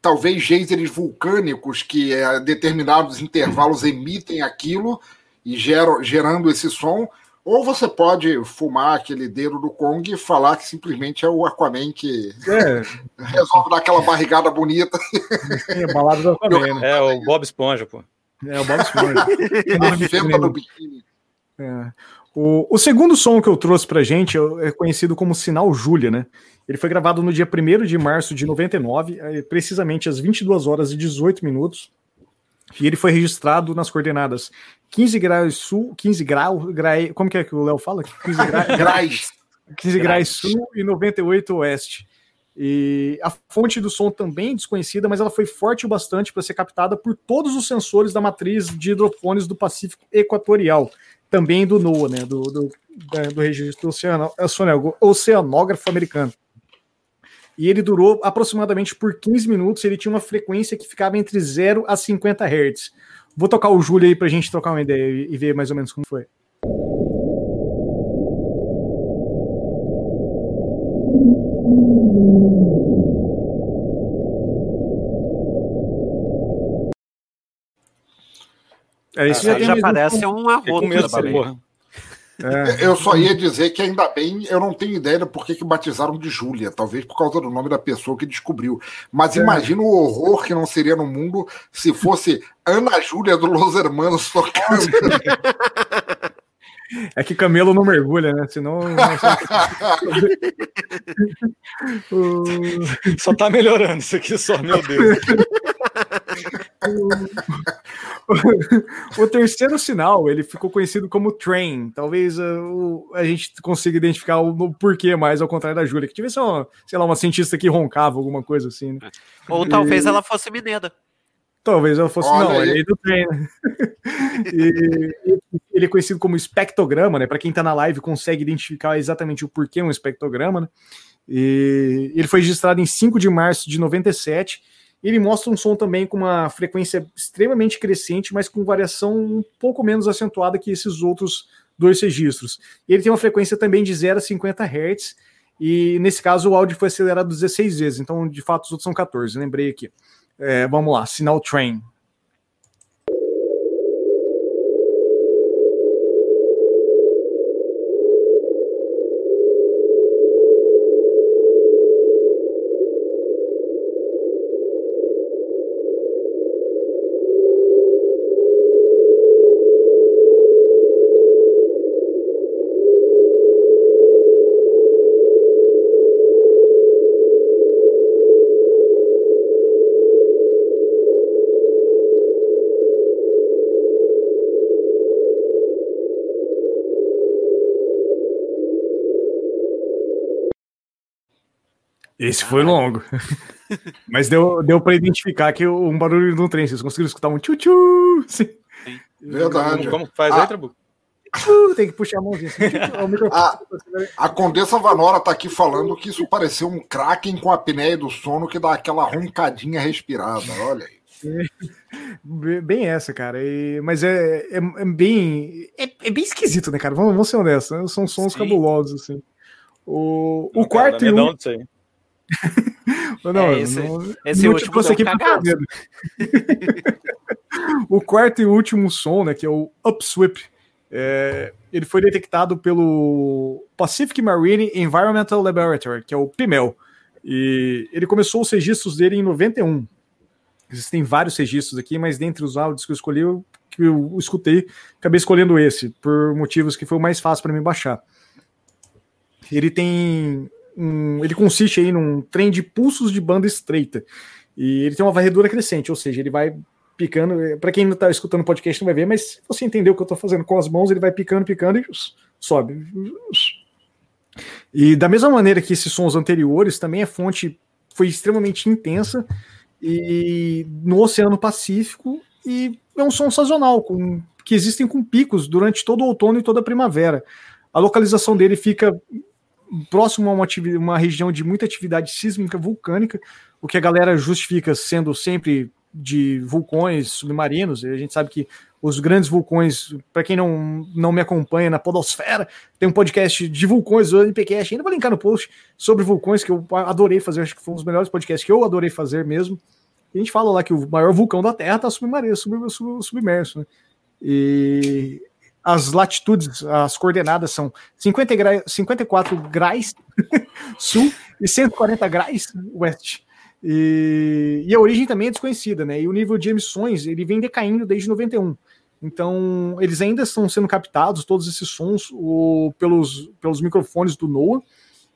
talvez geysers vulcânicos que a determinados intervalos emitem aquilo e geram, gerando esse som. Ou você pode fumar aquele dedo do Kong e falar que simplesmente é o Aquaman que é. resolve dar aquela barrigada bonita. É, balada do Aquaman, né? É, o Bob Esponja, pô. É, o Bob Esponja. a fenda do biquíni. É. O, o, segundo som que eu trouxe pra gente é, é conhecido como Sinal Júlia, né? Ele foi gravado no dia 1 de março de 99, é, precisamente às 22 horas e 18 minutos. E ele foi registrado nas coordenadas 15 graus sul, 15 graus, gra, como que é que o Léo fala? 15 gra, graus. 15 graus sul e 98 oeste. E a fonte do som também é desconhecida, mas ela foi forte o bastante para ser captada por todos os sensores da matriz de hidrofones do Pacífico Equatorial, também do NOAA, né, do, do, do registro oceanógrafo americano. E ele durou aproximadamente por 15 minutos, ele tinha uma frequência que ficava entre 0 a 50 Hz. Vou tocar o Júlio aí para a gente trocar uma ideia e ver mais ou menos como foi. É, isso já, já parece um arroto da baleia. É. Eu só ia dizer que ainda bem, eu não tenho ideia por que, que batizaram de Júlia, talvez por causa do nome da pessoa que descobriu. Mas é. imagina o horror que não seria no mundo se fosse Ana Júlia do Los Hermanos tocando. É que Camelo não mergulha, né? Senão. só tá melhorando isso aqui, só, meu Deus. o terceiro sinal, ele ficou conhecido como train. Talvez uh, a gente consiga identificar o, o, porquê mais, ao contrário da Júlia, que tivesse uma, sei lá, uma cientista que roncava, alguma coisa assim. Né? Ou e... talvez ela fosse mineira. Talvez ela fosse. Olha não, aí. ele é do train. Né? e, ele é conhecido como espectrograma, né? Para quem está na live consegue identificar exatamente o porquê um espectrograma, né? E ele foi registrado em 5 de março de 97 ele mostra um som também com uma frequência extremamente crescente, mas com variação um pouco menos acentuada que esses outros dois registros. Ele tem uma frequência também de 0 a 50 Hz, e nesse caso o áudio foi acelerado 16 vezes, então de fato os outros são 14, lembrei aqui. É, vamos lá, sinal train. Esse foi longo. Mas deu, deu para identificar que um barulho no trem. Vocês conseguiram escutar um tchu-tchu? Verdade. Como, faz ah. aí, Trabuco? Tem que puxar a mãozinha. Assim, a, a Condessa Vanora tá aqui falando que isso pareceu um Kraken com a apneia do sono que dá aquela roncadinha respirada. Olha aí. Bem essa, cara. E, mas é, é, é bem. É, é, bem esquisito, né, cara? Vamos, vamos ser honestos. Né? São sons Sim. cabulosos, assim. O, o quarto cara, e o. não, é esse, não, esse não último aqui O quarto e último som, né, que é o Upsweep, é, ele foi detectado pelo Pacific Marine Environmental Laboratory, que é o PIMEL. E ele começou os registros dele em 91. Existem vários registros aqui, mas dentre os áudios que eu escolhi, eu, que eu escutei, acabei escolhendo esse, por motivos que foi o mais fácil para mim baixar. Ele tem um, ele consiste aí num trem de pulsos de banda estreita. E ele tem uma varredura crescente, ou seja, ele vai picando. Para quem não está escutando o podcast não vai ver, mas se você entender o que eu estou fazendo com as mãos, ele vai picando, picando e sobe. E da mesma maneira que esses sons anteriores, também a fonte foi extremamente intensa e no Oceano Pacífico e é um som sazonal, com, que existem com picos durante todo o outono e toda a primavera. A localização dele fica próximo a uma, uma região de muita atividade sísmica vulcânica, o que a galera justifica sendo sempre de vulcões submarinos. E a gente sabe que os grandes vulcões, para quem não, não me acompanha na Podosfera, tem um podcast de vulcões, o NPcast, ainda vou linkar no post, sobre vulcões, que eu adorei fazer, acho que foi um dos melhores podcasts que eu adorei fazer mesmo. E a gente fala lá que o maior vulcão da Terra está submarino, sub, sub, submerso. Né? E as latitudes, as coordenadas são 50 gra 54 graus sul e 140 graus oeste. E, e, a origem também é desconhecida, né? E o nível de emissões ele vem decaindo desde 91. Então, eles ainda estão sendo captados, todos esses sons, o, pelos, pelos microfones do NOAA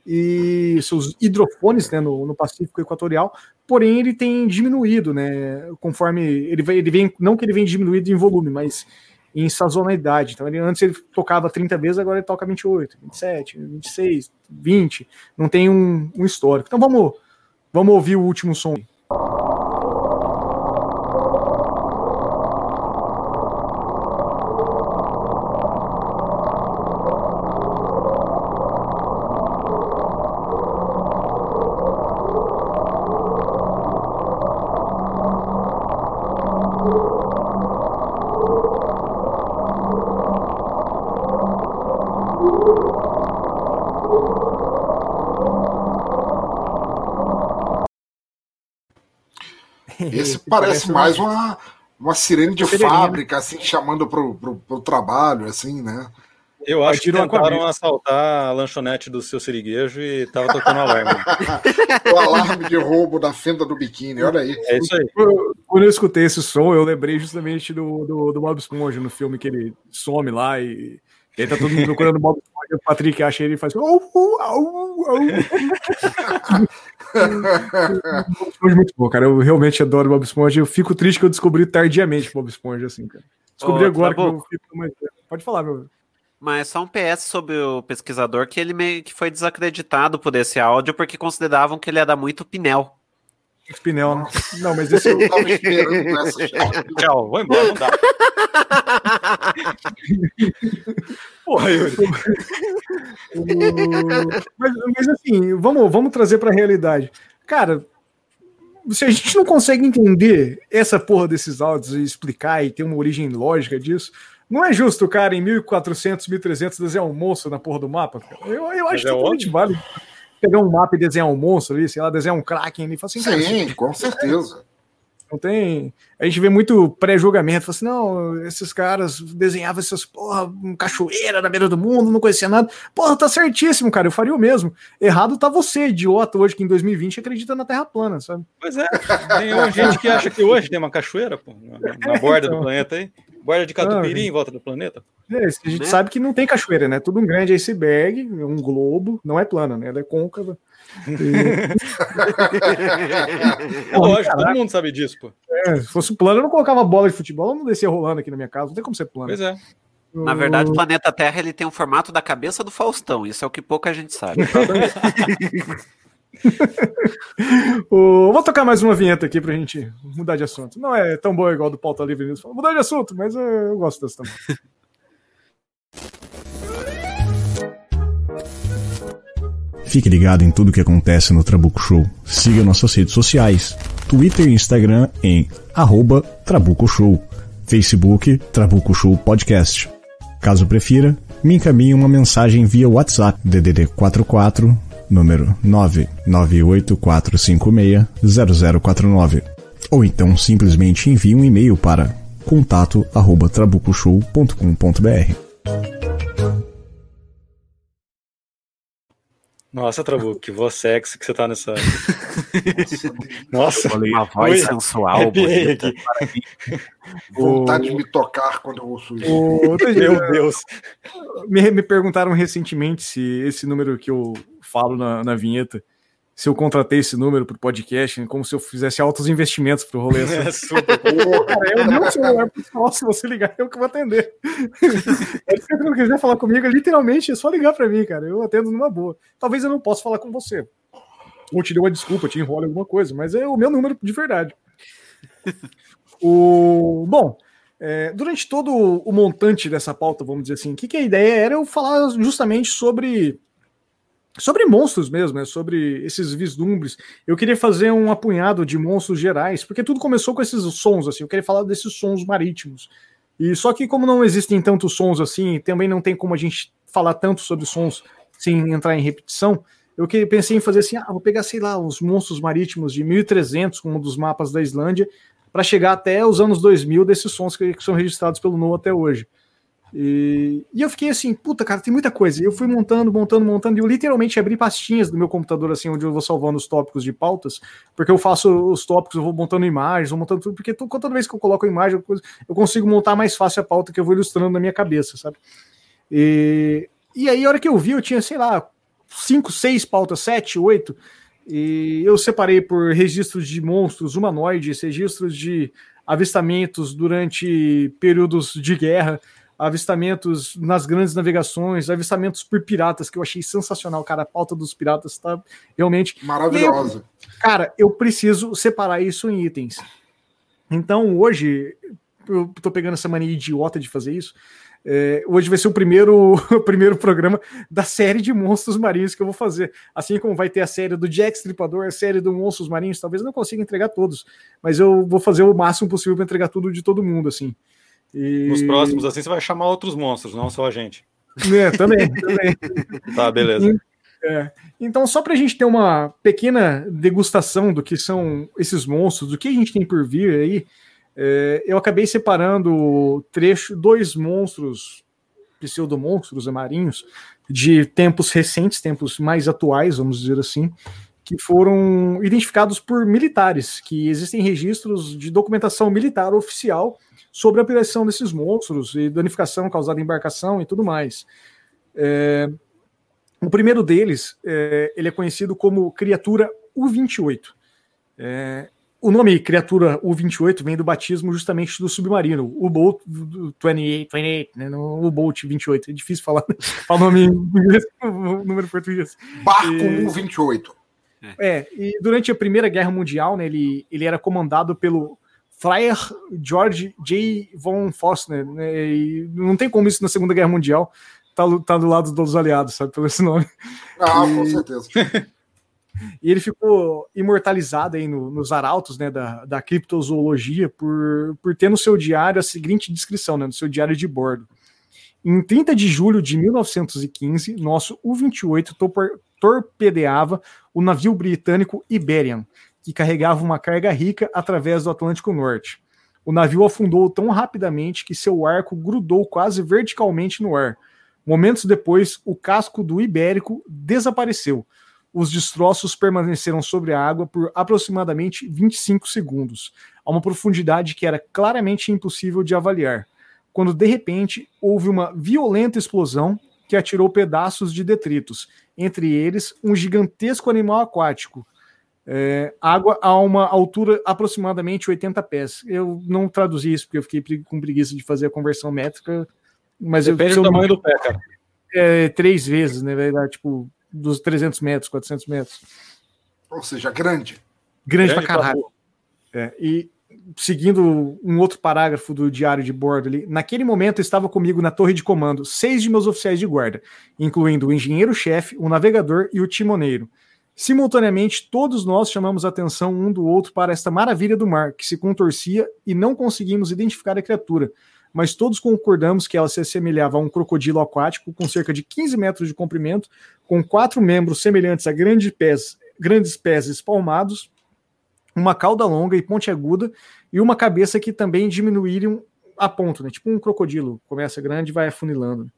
e seus hidrofones né, no, no, Pacífico Equatorial, porém ele tem diminuído, né? Conforme ele, ele vem, não que ele vem diminuído em volume, mas em sazonalidade. Então, ele, antes ele tocava 30 vezes, agora ele toca 28, 27, 26, 20. Não tem um, um histórico. Então vamos, vamos ouvir o último som. Esse parece, parece mais uma, uma sirene de fábrica, assim, chamando pro, pro, pro trabalho, assim, né? Eu acho que tentaram assaltar a lanchonete do seu siriguejo e tava tocando alarme. o alarme de roubo da fenda do biquíni, olha aí. É isso aí. Quando eu escutei esse som, eu lembrei justamente do, do, do Bob Esponja, no filme que ele some lá e, e aí tá todo mundo procurando o Bob Esponja, o Patrick acha ele e faz... Oh, oh, oh, oh. Muito bom, cara. Eu realmente adoro Bob Esponja. Eu fico triste que eu descobri tardiamente Bob Esponja, assim, cara. Descobri oh, agora tá que eu fico mais. Pode falar, meu. Mas só um PS sobre o pesquisador que ele meio que foi desacreditado por esse áudio porque consideravam que ele ia dar muito pinel. Pinel, né? Não, mas esse eu tava esperando Tchau, vou embora, não dá. Porra, Yuri. mas, mas assim, vamos, vamos trazer para a realidade. Cara, se a gente não consegue entender essa porra desses áudios e explicar e ter uma origem lógica disso, não é justo o cara em 1400, 1300 desenhar um monstro na porra do mapa? Cara. Eu, eu acho que é totalmente válido pegar um mapa e desenhar um monstro ali, sei lá, desenhar um Kraken ali. Assim, Sim, com certeza. Não tem. A gente vê muito pré-julgamento, fala assim, não, esses caras desenhavam essas, porra, cachoeira na beira do mundo, não conhecia nada. Porra, tá certíssimo, cara, eu faria o mesmo. Errado tá você, idiota, hoje que em 2020 acredita na Terra plana, sabe? Pois é, tem gente que acha que hoje tem uma cachoeira, pô, na, na borda do então. planeta aí. Borda de catupiry ah, em volta do planeta. É, a gente né? sabe que não tem cachoeira, né? Tudo um grande iceberg, um globo, não é plana, né? Ela é côncava. Lógico, todo mundo sabe disso, pô. É, se fosse plano, eu não colocava bola de futebol, eu não descia rolando aqui na minha casa, não tem como ser plano. Pois é. Na verdade, o planeta Terra ele tem o formato da cabeça do Faustão, isso é o que pouca gente sabe. Vou tocar mais uma vinheta aqui pra gente mudar de assunto. Não é tão boa igual do Pauta Livre News. Mudar de assunto, mas eu gosto dessa também. Fique ligado em tudo o que acontece no Trabuco Show. Siga nossas redes sociais, Twitter e Instagram em arroba Trabuco Show, Facebook Trabuco Show Podcast. Caso prefira, me encaminhe uma mensagem via WhatsApp DDD 44 número 99845600049 ou então simplesmente envie um e-mail para contato@trabucoshow.com.br. Nossa, Trabuco, que voz sexy que você tá nessa. Nossa, uma voz sensual, bonita. Vontade de me tocar quando eu ouço isso. O... Meu Deus. Me, me perguntaram recentemente se esse número que eu falo na, na vinheta se eu contratei esse número pro podcast, como se eu fizesse altos investimentos pro rolê. Assim. É super. cara, eu não celular pessoal, se você ligar, eu que vou atender. se você não quiser falar comigo, literalmente é só ligar para mim, cara. Eu atendo numa boa. Talvez eu não possa falar com você. Ou te dê uma desculpa, te enrole alguma coisa, mas é o meu número de verdade. o Bom, é, durante todo o montante dessa pauta, vamos dizer assim, o que, que a ideia era eu falar justamente sobre sobre monstros mesmo, né? sobre esses vislumbres. Eu queria fazer um apunhado de monstros gerais, porque tudo começou com esses sons, assim. Eu queria falar desses sons marítimos. E só que como não existem tantos sons assim, também não tem como a gente falar tanto sobre sons sem entrar em repetição. Eu que pensei em fazer assim, ah, vou pegar, sei lá, os monstros marítimos de 1300, como um dos mapas da Islândia, para chegar até os anos 2000 desses sons que, que são registrados pelo NOAA até hoje. E, e, eu fiquei assim, puta, cara, tem muita coisa. E eu fui montando, montando, montando, e eu literalmente abri pastinhas do meu computador, assim, onde eu vou salvando os tópicos de pautas, porque eu faço os tópicos, eu vou montando imagens, vou montando tudo, porque toda vez que eu coloco a imagem, eu consigo montar mais fácil a pauta que eu vou ilustrando na minha cabeça, sabe? E, e aí, a hora que eu vi, eu tinha, sei lá, cinco, seis pautas, sete, oito, e eu separei por registros de monstros humanoides, registros de avistamentos durante períodos de guerra, avistamentos nas grandes navegações, avistamentos por piratas, que eu achei sensacional, cara. A pauta dos piratas tá realmente. Maravilhosa. cara, eu preciso separar isso em itens. Então, hoje, eu tô pegando essa mania idiota de fazer isso. É, hoje vai ser o primeiro, o primeiro programa da série de monstros marinhos que eu vou fazer. Assim como vai ter a série do Jack Stripador, a série do Monstros Marinhos, talvez eu não consiga entregar todos, mas eu vou fazer o máximo possível para entregar tudo de todo mundo, assim. E... Nos próximos, assim, você vai chamar outros monstros, não só a gente. É, também, também. tá, beleza. É. Então, só para a gente ter uma pequena degustação do que são esses monstros, do que a gente tem por vir aí, é, eu acabei separando trecho, dois monstros, pseudo-monstros marinhos, de tempos recentes, tempos mais atuais, vamos dizer assim, que foram identificados por militares, que existem registros de documentação militar oficial sobre a aparição desses monstros e danificação causada em embarcação e tudo mais. É, o primeiro deles, é, ele é conhecido como criatura U-28. É, o nome criatura U-28 vem do batismo justamente do submarino, o Bolt 28, 28 né, o Bolt 28. É difícil falar, falar o nome em inglês, o número português. Barco U-28. É, e durante a Primeira Guerra Mundial, né, ele, ele era comandado pelo Flyer George J. von Foster, né? E não tem como isso na Segunda Guerra Mundial tá, tá do lado dos aliados, sabe, pelo esse nome. Ah, e... com certeza. e ele ficou imortalizado aí no, nos arautos né, da, da criptozoologia por, por ter no seu diário a seguinte descrição, né, no seu diário de bordo. Em 30 de julho de 1915, nosso U-28 torpedeava o navio britânico Iberian, que carregava uma carga rica através do Atlântico Norte. O navio afundou tão rapidamente que seu arco grudou quase verticalmente no ar. Momentos depois, o casco do Ibérico desapareceu. Os destroços permaneceram sobre a água por aproximadamente 25 segundos, a uma profundidade que era claramente impossível de avaliar, quando de repente houve uma violenta explosão que atirou pedaços de detritos, entre eles um gigantesco animal aquático, é, água a uma altura aproximadamente 80 pés. Eu não traduzi isso porque eu fiquei com preguiça de fazer a conversão métrica, mas Depende eu, do tamanho do pé, cara. É, três vezes, né? Vai dar tipo dos 300 metros, 400 metros. Ou seja, grande. Grande, grande pra caralho. É, e seguindo um outro parágrafo do diário de bordo ali, naquele momento estava comigo na torre de comando seis de meus oficiais de guarda, incluindo o engenheiro-chefe, o navegador e o timoneiro. Simultaneamente, todos nós chamamos a atenção um do outro para esta maravilha do mar, que se contorcia e não conseguimos identificar a criatura, mas todos concordamos que ela se assemelhava a um crocodilo aquático com cerca de 15 metros de comprimento, com quatro membros semelhantes a grandes pés, grandes pés espalmados, uma cauda longa e pontiaguda e uma cabeça que também diminuíram a ponto, né? Tipo um crocodilo, começa grande e vai afunilando.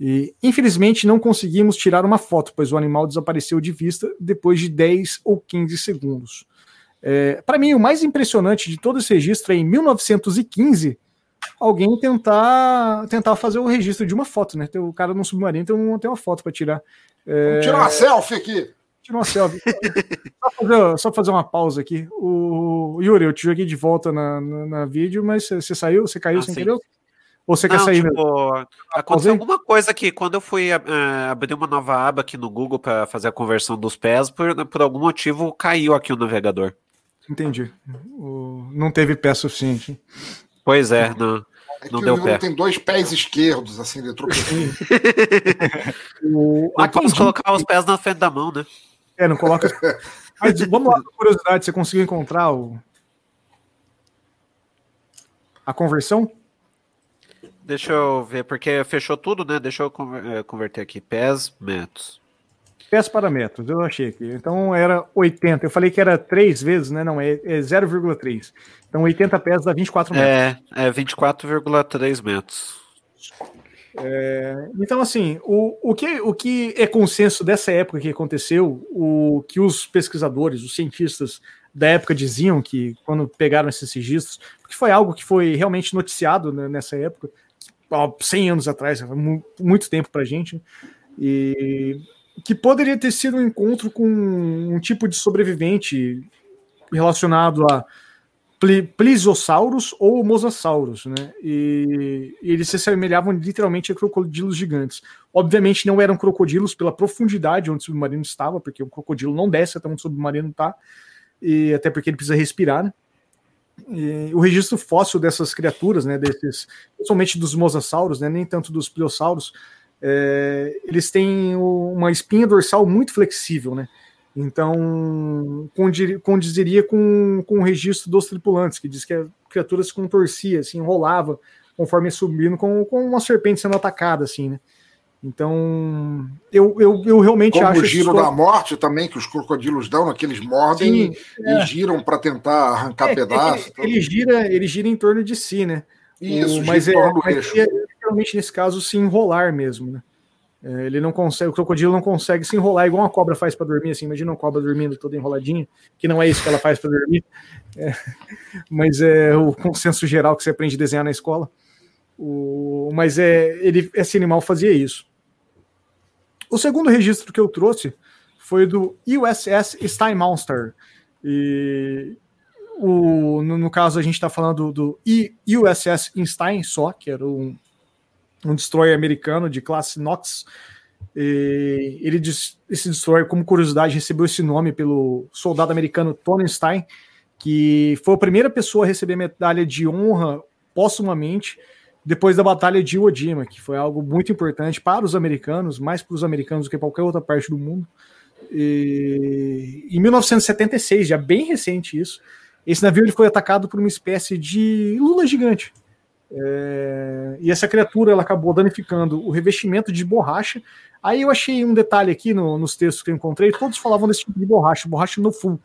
E infelizmente não conseguimos tirar uma foto, pois o animal desapareceu de vista depois de 10 ou 15 segundos. É, Para mim, o mais impressionante de todo esse registro é em 1915 alguém tentar tentar fazer o registro de uma foto, né? O cara no submarino tem, tem uma foto para tirar. É... Vamos tirar uma selfie aqui. Selfie. só, fazer, só, fazer, uma pausa aqui. O Yuri, eu te joguei de volta na, na, na vídeo, mas você saiu, você caiu ah, sem sim. querer? Ou você não, quer sair tipo, Aconteceu alguma coisa que quando eu fui uh, abrir uma nova aba aqui no Google para fazer a conversão dos pés, por, por algum motivo caiu aqui o navegador. Entendi. O, não teve pé suficiente. Pois é, não, é não deu pé. tem dois pés esquerdos, assim, de o, não posso colocar os pés na frente da mão, né? É, não coloca. Mas vamos lá, curiosidade, você conseguiu encontrar o... a conversão? Deixa eu ver, porque fechou tudo, né? Deixa eu eh, converter aqui. Pés, metros. Pés para metros, eu achei aqui. Então era 80. Eu falei que era 3 vezes, né? Não, é, é 0,3. Então 80 pés dá 24 metros. É, é 24,3 metros. É, então, assim, o, o, que, o que é consenso dessa época que aconteceu, o que os pesquisadores, os cientistas da época diziam que quando pegaram esses registros, porque foi algo que foi realmente noticiado né, nessa época, 100 anos atrás, muito tempo para gente, e que poderia ter sido um encontro com um tipo de sobrevivente relacionado a plesiossauros ou mosassauros, né? E, e, eles se assemelhavam literalmente a crocodilos gigantes. Obviamente não eram crocodilos pela profundidade onde o submarino estava, porque o crocodilo não desce até onde o submarino está, e até porque ele precisa respirar. Né? E, o registro fóssil dessas criaturas, né, desses, principalmente dos mosassauros, né, nem tanto dos pliossauros, é, eles têm uma espinha dorsal muito flexível, né? Então, condizeria com, com o registro dos tripulantes, que diz que a criatura se contorcia, se enrolava conforme subindo, com, com uma serpente sendo atacada, assim, né? Então, eu, eu, eu realmente Como acho. o giro da morte também, que os crocodilos dão, que eles mordem Sim, e, é. e, giram para tentar arrancar é, pedaços. Ele, ele, gira, ele gira em torno de si, né? Isso, o, mas é, mas é, realmente nesse caso se enrolar mesmo, né? É, ele não consegue, o crocodilo não consegue se enrolar igual uma cobra faz para dormir, assim. Imagina uma cobra dormindo toda enroladinha, que não é isso que ela faz para dormir. É, mas é o consenso geral que você aprende a desenhar na escola. O, mas é, ele, esse animal fazia isso. O segundo registro que eu trouxe foi do USS Steinmonster. E o, no, no caso, a gente está falando do, do USS Einstein só, que era um, um destroyer americano de classe Knox. Ele esse destroyer, como curiosidade, recebeu esse nome pelo soldado americano Tony Stein, que foi a primeira pessoa a receber medalha de honra póstumamente depois da Batalha de Iwo Jima, que foi algo muito importante para os americanos, mais para os americanos do que qualquer outra parte do mundo. E, em 1976, já bem recente isso, esse navio ele foi atacado por uma espécie de lula gigante. É, e essa criatura ela acabou danificando o revestimento de borracha. Aí eu achei um detalhe aqui no, nos textos que eu encontrei, todos falavam desse tipo de borracha, borracha no full.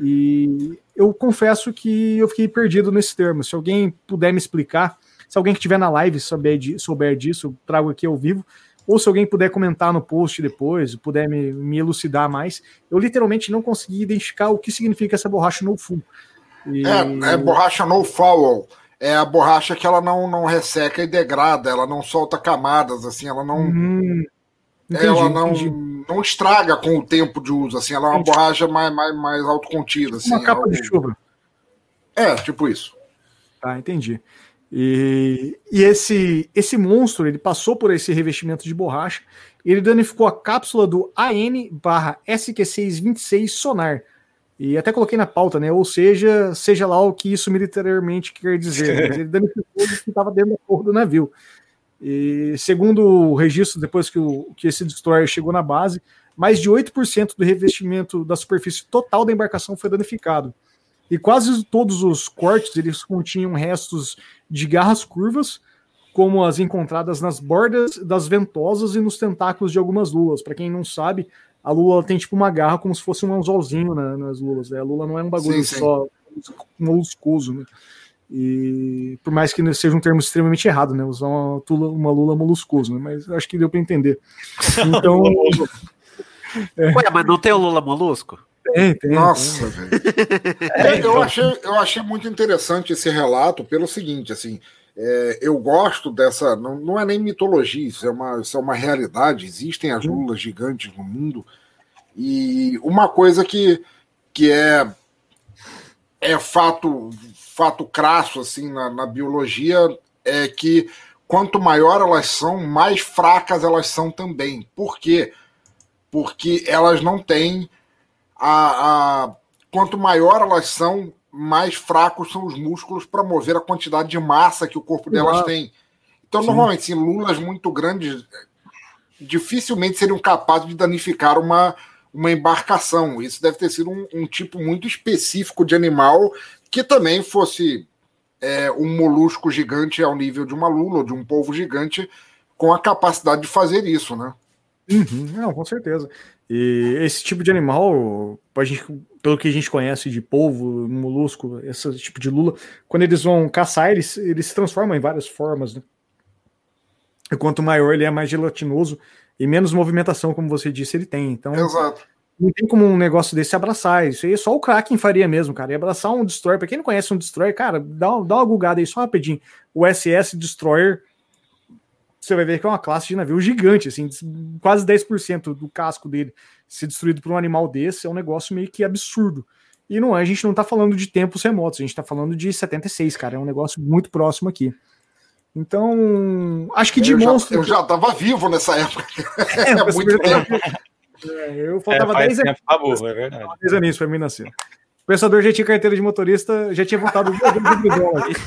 E eu confesso que eu fiquei perdido nesse termo. Se alguém puder me explicar, se alguém que estiver na live souber, de, souber disso, eu trago aqui ao vivo. Ou se alguém puder comentar no post depois, puder me, me elucidar mais, eu literalmente não consegui identificar o que significa essa borracha no full. E... É, é borracha no foul é a borracha que ela não, não resseca e degrada, ela não solta camadas, assim, ela não. Hum, entendi, ela não, não estraga com o tempo de uso, assim, ela é uma entendi. borracha mais, mais, mais autocontida. Assim, uma capa algo... de chuva. É, tipo isso. Tá, entendi. E, e esse, esse monstro, ele passou por esse revestimento de borracha, ele danificou a cápsula do AN/SQ626 sonar, e até coloquei na pauta, né? Ou seja, seja lá o que isso militarmente quer dizer. Né? Ele danificou o que estava dentro da porra do navio. E segundo o registro, depois que, o, que esse destroyer chegou na base, mais de 8% do revestimento da superfície total da embarcação foi danificado. E quase todos os cortes eles continham restos de garras curvas, como as encontradas nas bordas das ventosas e nos tentáculos de algumas lulas. Para quem não sabe, a lula tem tipo uma garra como se fosse um anzolzinho na, nas lulas. Né? A lula não é um bagulho sim, sim. só moluscoso, né? E por mais que seja um termo extremamente errado, né? Usar uma, tula, uma lula moluscoso, né? Mas acho que deu para entender. Então. é. Ué, mas não tem o lula molusco? Tem, tem. Nossa, velho. É, eu, achei, eu achei muito interessante esse relato pelo seguinte, assim. É, eu gosto dessa. Não, não é nem mitologia, isso é, uma, isso é uma realidade. Existem as lulas gigantes no mundo. E uma coisa que, que é, é fato, fato crasso assim, na, na biologia é que quanto maior elas são, mais fracas elas são também. Por quê? Porque elas não têm a, a quanto maior elas são, mais fracos são os músculos para mover a quantidade de massa que o corpo delas tem. Então, Sim. normalmente, assim, lulas muito grandes dificilmente seriam capazes de danificar uma, uma embarcação. Isso deve ter sido um, um tipo muito específico de animal que também fosse é, um molusco gigante ao nível de uma lula ou de um polvo gigante com a capacidade de fazer isso, né? Uhum, não, com certeza. E esse tipo de animal, gente, pelo que a gente conhece de polvo, molusco, esse tipo de lula, quando eles vão caçar, eles, eles se transformam em várias formas, né? E quanto maior ele é, mais gelatinoso e menos movimentação, como você disse, ele tem. Então, Exato. não tem como um negócio desse abraçar. Isso aí só o Kraken faria mesmo, cara. E abraçar um Destroyer, pra quem não conhece um Destroyer, cara, dá, dá uma gugada aí só rapidinho. O SS Destroyer, você vai ver que é uma classe de navio gigante, assim, quase 10% do casco dele ser destruído por um animal desse é um negócio meio que absurdo. E não é, a gente não tá falando de tempos remotos, a gente tá falando de 76, cara. É um negócio muito próximo aqui. Então, acho que de eu monstro. Já, eu já tava vivo nessa época. É, é muito tempo. É, eu faltava é, 10 anos. Favor, é verdade. 10 anos pra mim nascer. O pensador já tinha carteira de motorista, já tinha voltado duas vezes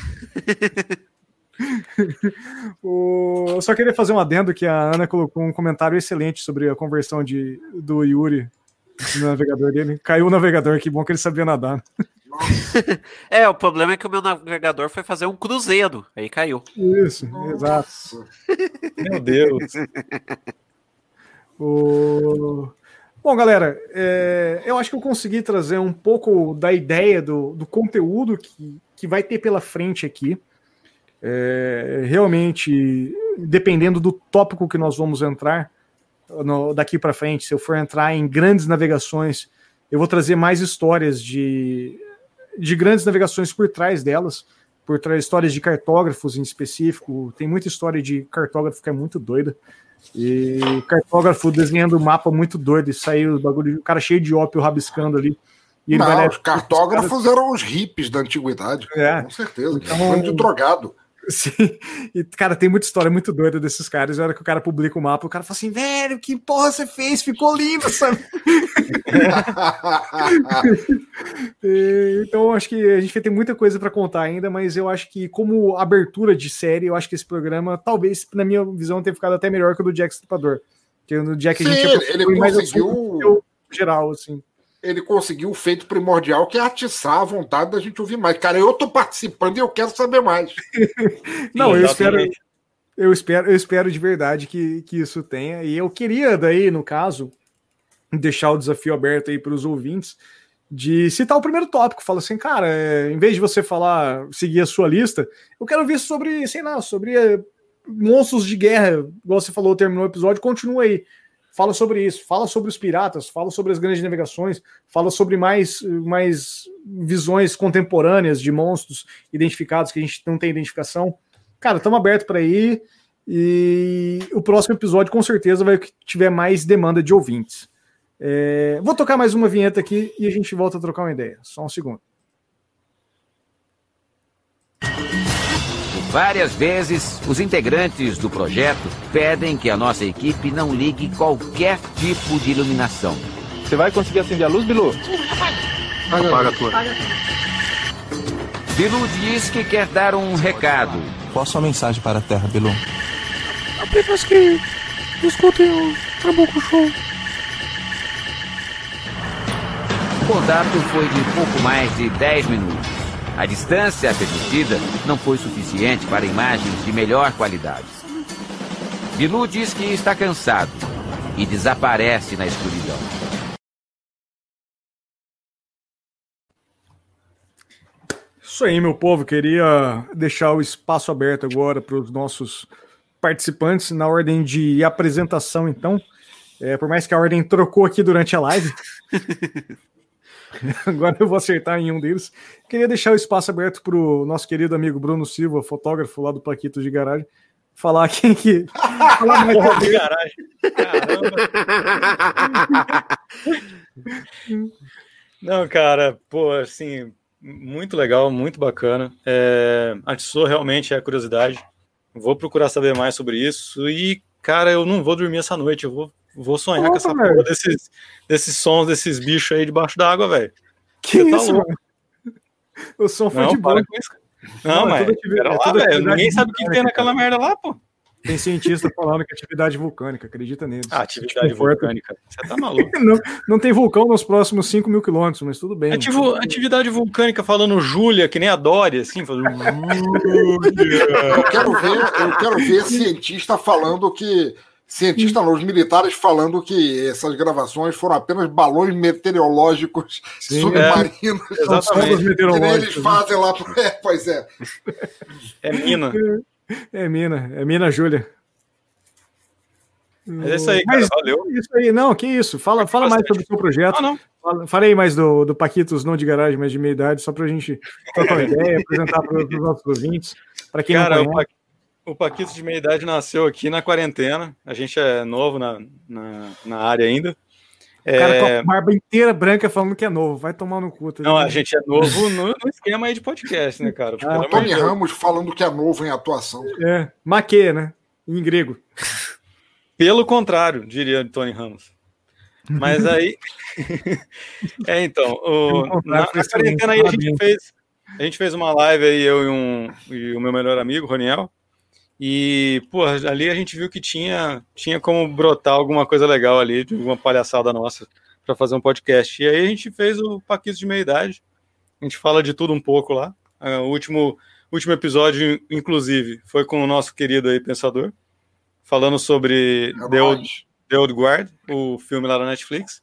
o... Eu só queria fazer um adendo que a Ana colocou um comentário excelente sobre a conversão de, do Yuri no navegador dele. Caiu o navegador, que bom que ele sabia nadar. É, o problema é que o meu navegador foi fazer um cruzeiro, aí caiu. Isso, exato. Meu Deus. o... Bom, galera, é, eu acho que eu consegui trazer um pouco da ideia do, do conteúdo que, que vai ter pela frente aqui. É, realmente, dependendo do tópico que nós vamos entrar no, daqui para frente, se eu for entrar em grandes navegações, eu vou trazer mais histórias de, de grandes navegações por trás delas, por trás histórias de cartógrafos em específico. Tem muita história de cartógrafo que é muito doida. E cartógrafo desenhando mapa muito doido e saiu o bagulho, o cara cheio de ópio rabiscando ali. E Não, os cartógrafos eram os hippies da antiguidade, é. com certeza. Então, muito drogado. Sim, e cara, tem muita história muito doida desses caras. Na hora que o cara publica o mapa, o cara fala assim: velho, que porra você fez? Ficou lindo, sabe? então, acho que a gente vai ter muita coisa para contar ainda, mas eu acho que, como abertura de série, eu acho que esse programa, talvez, na minha visão, tenha ficado até melhor que o do Jack Stripador. Que no Jack Sim, a gente ele, ele conseguiu. geral, assim ele conseguiu o feito primordial que é atiçar a vontade da gente ouvir mais. Cara, eu tô participando e eu quero saber mais. Não, eu espero, eu espero, eu espero de verdade que, que isso tenha. E eu queria, daí, no caso, deixar o desafio aberto aí para os ouvintes de citar o primeiro tópico. Fala assim, cara, é, em vez de você falar, seguir a sua lista, eu quero ver sobre, sei lá, sobre é, monstros de guerra, igual você falou, terminou o episódio, continua aí fala sobre isso, fala sobre os piratas, fala sobre as grandes navegações, fala sobre mais, mais visões contemporâneas de monstros identificados que a gente não tem identificação. Cara, estamos abertos para ir e o próximo episódio com certeza vai tiver mais demanda de ouvintes. É, vou tocar mais uma vinheta aqui e a gente volta a trocar uma ideia. Só um segundo. Várias vezes, os integrantes do projeto pedem que a nossa equipe não ligue qualquer tipo de iluminação. Você vai conseguir acender a luz, Bilu? Apaga a tua. Bilu diz que quer dar um recado. Qual a sua mensagem para a Terra, Bilu? Apenas que escutem o Trabuco Show. Contato foi de pouco mais de 10 minutos. A distância permitida não foi suficiente para imagens de melhor qualidade. Bilu diz que está cansado e desaparece na escuridão. Isso aí, meu povo. Queria deixar o espaço aberto agora para os nossos participantes na ordem de apresentação, então. É, por mais que a ordem trocou aqui durante a live. Agora eu vou acertar em um deles. Queria deixar o espaço aberto para o nosso querido amigo Bruno Silva, fotógrafo lá do Paquito de Garagem, falar quem que. falar mais Porra, de garagem. Caramba. Não, cara, pô, assim, muito legal, muito bacana. É, atiçou realmente a curiosidade. Vou procurar saber mais sobre isso. E, cara, eu não vou dormir essa noite. Eu vou Vou sonhar Opa, com essa porra desses, desses sons desses bichos aí debaixo da água, velho. Que Você tá isso, louco. O som foi não, de boa. Não, não, mas pera lá, velho. Ninguém sabe o que tem naquela merda lá, pô. Tem cientista falando que é atividade vulcânica, acredita neles. Ah, atividade vulcânica. Você tá maluco. não, não tem vulcão nos próximos 5 mil quilômetros, mas tudo bem. Ativo, atividade vulcânica falando Júlia, que nem a Dória, assim, falando. eu quero ver, eu quero ver cientista falando que Cientistas, os militares falando que essas gravações foram apenas balões meteorológicos Sim, submarinos. É, exatamente. Que eles fazem lá. Pro... É, pois é. É mina. É mina, é mina, Júlia. É isso aí, cara, Mas, valeu. Isso aí, não, que isso. Fala, fala mais sobre o seu projeto. Ah, não. Fala- Falei mais do, do Paquitos, não de garagem, mas de meia idade, só pra gente trocar uma ideia, apresentar para os nossos ouvintes. Para quem Cara, não conhece. O Paquito de meia idade nasceu aqui na quarentena. A gente é novo na, na, na área ainda. O cara com É, a barba inteira branca falando que é novo. Vai tomar no cu. tá não, a gente é novo no, no esquema aí de podcast, né, cara? Ah, de Tony Deus. Ramos falando que é novo em atuação. É, maquê, né? Em grego. Pelo contrário, diria Tony Ramos. Mas aí. é, então, o- na, na quarentena aí a gente fez. A gente fez uma live aí, eu e, um, e o meu melhor amigo, Roniel. E, pô, ali a gente viu que tinha, tinha como brotar alguma coisa legal ali, de alguma palhaçada nossa, para fazer um podcast. E aí a gente fez o Paquitos de Meia Idade. A gente fala de tudo um pouco lá. Ah, o último, último episódio, inclusive, foi com o nosso querido aí Pensador, falando sobre É The Old. The Old Guard, o filme lá da Netflix.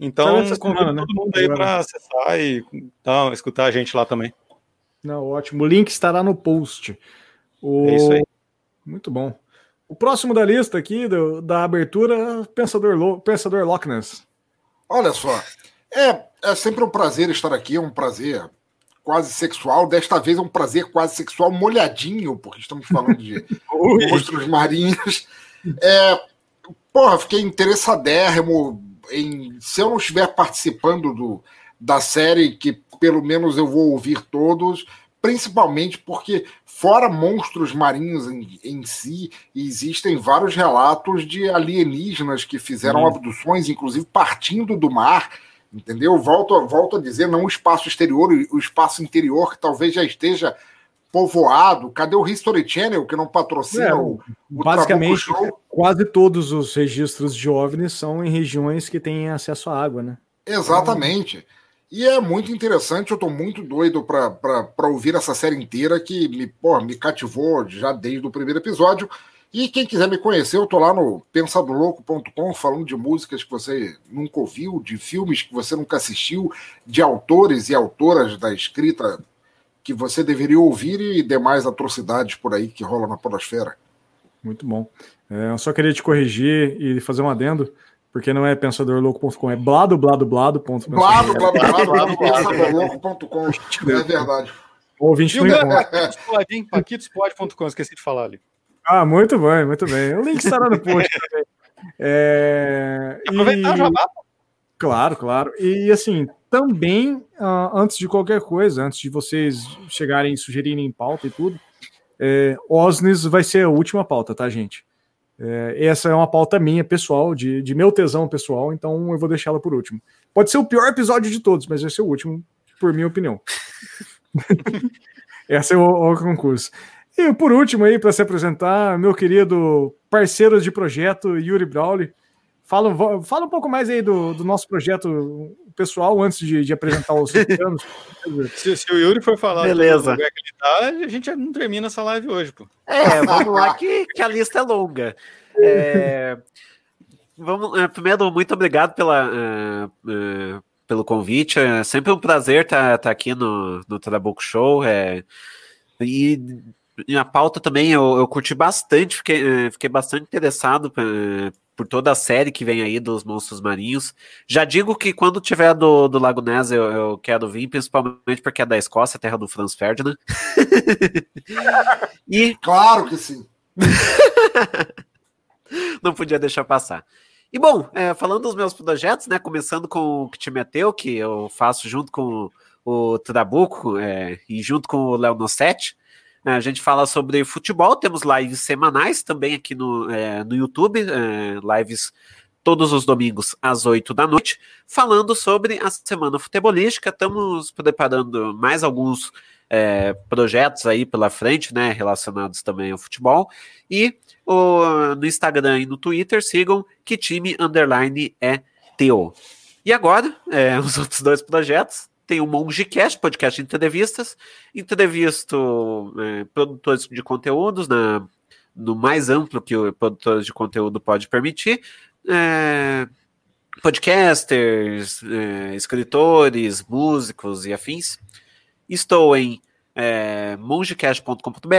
Então, convido semana, né? todo mundo aí para acessar e tá, escutar a gente lá também. Não, ótimo. O link estará no post. O... É isso aí. Muito bom. O próximo da lista aqui, do- da abertura, Pensador, Lo... Pensador Loch Ness. Olha só, é, é sempre um prazer estar aqui, é um prazer quase sexual. Desta vez é um prazer quase sexual molhadinho, porque estamos falando de monstros marinhos. É, porra, fiquei interessadérrimo em. Se eu não estiver participando do, da série, que pelo menos eu vou ouvir todos, principalmente porque, fora monstros marinhos em, em si, existem vários relatos de alienígenas que fizeram abduções, inclusive partindo do mar. Entendeu? Volto, volto a dizer, não o espaço exterior, o espaço interior, que talvez já esteja povoado. Cadê o History Channel, que não patrocina É, o, o Basicamente, quase todos os registros de OVNIs são em regiões que têm acesso à água, né? Exatamente. E é muito interessante, eu tô muito doido para ouvir essa série inteira que me, porra, me cativou já desde o primeiro episódio. E quem quiser me conhecer, eu tô lá no pensadoloco.com falando de músicas que você nunca ouviu, de filmes que você nunca assistiu, de autores e autoras da escrita que você deveria ouvir e demais atrocidades por aí que rola na podosfera. Muito bom. É, eu só queria te corrigir e fazer um adendo, porque não é pensadorlouco.com, é blado, blado, blado. Blado, blado, pensadoloco.com. É verdade. O ouvinte E o não meu encontra. Paquitospod.com, esqueci de falar ali. Ah, muito bem, muito bem. O link estará no post também. É, Aproveitar e-. Claro, claro. E assim, também, ah, antes de qualquer coisa, antes de vocês chegarem e sugerirem pauta e tudo, é, Osnes vai ser a última pauta, tá, gente? É, essa é uma pauta minha, pessoal, de, de meu tesão pessoal, então eu vou deixá-la por último. Pode ser o pior episódio de todos, mas vai ser o último, por minha opinião. Essa é o, o concurso. E por último aí, para se apresentar, meu querido parceiro de projeto, Yuri Brawley. Fala, fala um pouco mais aí do, do nosso projeto pessoal antes de, de apresentar os anos. Se, se o Yuri for falar Beleza. do que ele tá, a gente não termina essa live hoje, pô. É, vamos lá que, que a lista é longa. É, vamos, é, primeiro, muito obrigado pela, é, é, pelo convite. É sempre um prazer estar aqui no, no Trabuco Show. É, e, e a pauta também eu, eu curti bastante, fiquei, fiquei bastante interessado é, por toda a série que vem aí dos monstros marinhos. Já digo que quando tiver do, do Lago Ness eu, eu quero vir, principalmente porque é da Escócia, terra do Franz Ferdinand. e Claro que sim. não podia deixar passar. E bom, é, falando dos meus projetos, né? Começando com o que te meteu, que eu faço junto com o Trabuco é, e junto com o Léo Nossetti. A gente fala sobre futebol, temos lives semanais também aqui no, é, no YouTube, é, lives todos os domingos às 8 da noite, falando sobre a semana futebolística. Estamos preparando mais alguns é, projetos aí pela frente, né? Relacionados também ao futebol. E o- no Instagram e no Twitter, sigam que time underline é teu. E agora, é, os outros dois projetos. Tem o MongeCast, podcast de entrevistas. Entrevisto é, produtores de conteúdos na, no mais amplo que o produtor de conteúdo pode permitir. É, podcasters, é, escritores, músicos e afins. Estou em é, mongecast.com.br,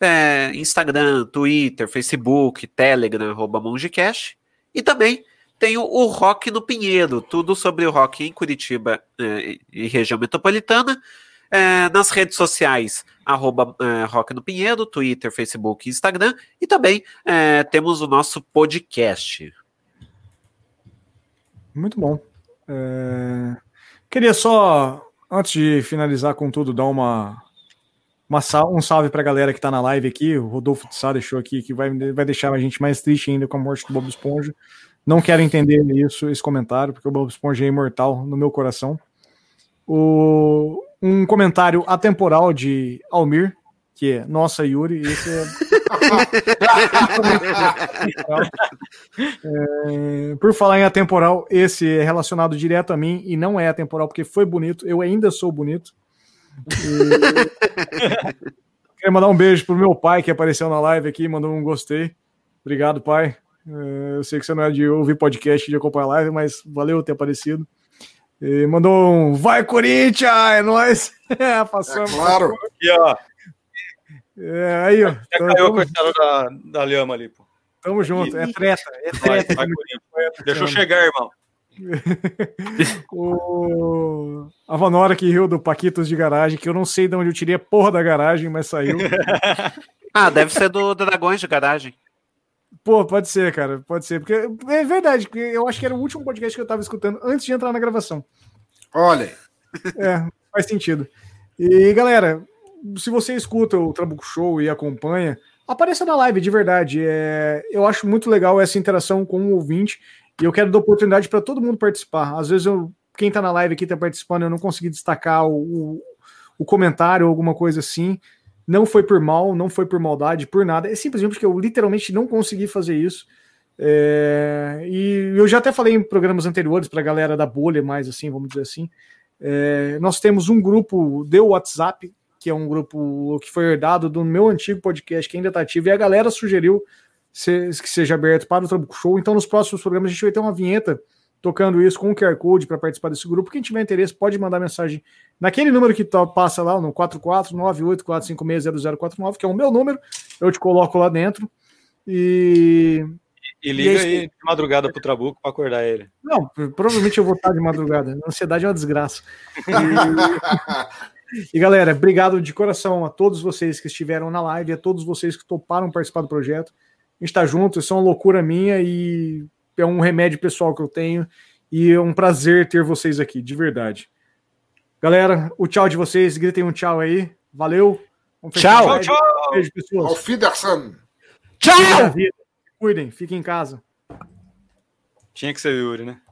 é, Instagram, Twitter, Facebook, Telegram, arroba Mongecast. E também tem o, Rock no Pinheiro, tudo sobre o rock em Curitiba é, e região metropolitana. É, nas redes sociais, arroba é, Rock no Pinheiro, Twitter, Facebook Instagram. E também é, temos o nosso podcast. Muito bom. É, Queria só, antes de finalizar com tudo, dar uma, uma um salve para a galera que está na live aqui. O Rodolfo de Sá deixou aqui que vai, vai deixar a gente mais triste ainda com a morte do Bob Esponja. Não quero entender isso, esse comentário, porque o Bob Esponja é imortal no meu coração. O, um comentário atemporal de Almir, que é Nossa Yuri, esse é. é, por falar em atemporal, esse é relacionado direto a mim e não é atemporal porque foi bonito, eu ainda sou bonito. E... Quero mandar um beijo pro meu pai que apareceu na live aqui, mandou um gostei. Obrigado, pai. É, eu sei que você não é de ouvir podcast, de acompanhar live, mas valeu ter aparecido. E mandou um Vai Corinthians! É nóis! É, passamos. É claro. Aqui, ó. É, aí, ó. Já então, caiu a coitada da, da lhama ali, pô. Tamo junto, é treta, é treta. Vai, vai, Deixa eu chegar, irmão. o... A Vanora que riu do Paquitos de garagem, que eu não sei de onde eu tirei a porra da garagem, mas saiu. ah, deve ser do Dragões de Garagem. Pô, pode ser, cara, pode ser. Porque é verdade, porque eu acho que era o último podcast que eu tava escutando antes de entrar na gravação. Olha. É, faz sentido. E galera, se você escuta o Trabuco Show e acompanha, apareça na live de verdade. É, eu acho muito legal essa interação com o ouvinte e eu quero dar oportunidade para todo mundo participar. Às vezes eu, quem está na live aqui está participando, eu não consegui destacar o, o, o comentário ou alguma coisa assim. Não foi por mal, não foi por maldade, por nada. É simplesmente porque eu literalmente não consegui fazer isso. É, e eu já até falei em programas anteriores para a galera da bolha, mais assim, vamos dizer assim. É, nós temos um grupo de WhatsApp que é um grupo que foi herdado do meu antigo podcast, que ainda está ativo, e a galera sugeriu que seja aberto para o Trabuco Show. Então, nos próximos programas, a gente vai ter uma vinheta tocando isso com o QR Code para participar desse grupo. Quem tiver interesse, pode mandar mensagem naquele número que passa lá, no 44984560049, que é o meu número, eu te coloco lá dentro. E. E liga e aí, aí de madrugada pro Trabuco para acordar ele. Não, provavelmente eu vou estar de madrugada. A ansiedade é uma desgraça. E... E galera, obrigado de coração a todos vocês que estiveram na live, a todos vocês que toparam participar do projeto. A gente está junto, isso é uma loucura minha e é um remédio pessoal que eu tenho. E é um prazer ter vocês aqui, de verdade. Galera, o tchau de vocês, gritem um tchau aí. Valeu. Tchau, tchau. Beijo, pessoas. Auf Wiedersehen. Tchau. Cuidem, fiquem em casa. Tinha que ser Yuri, né?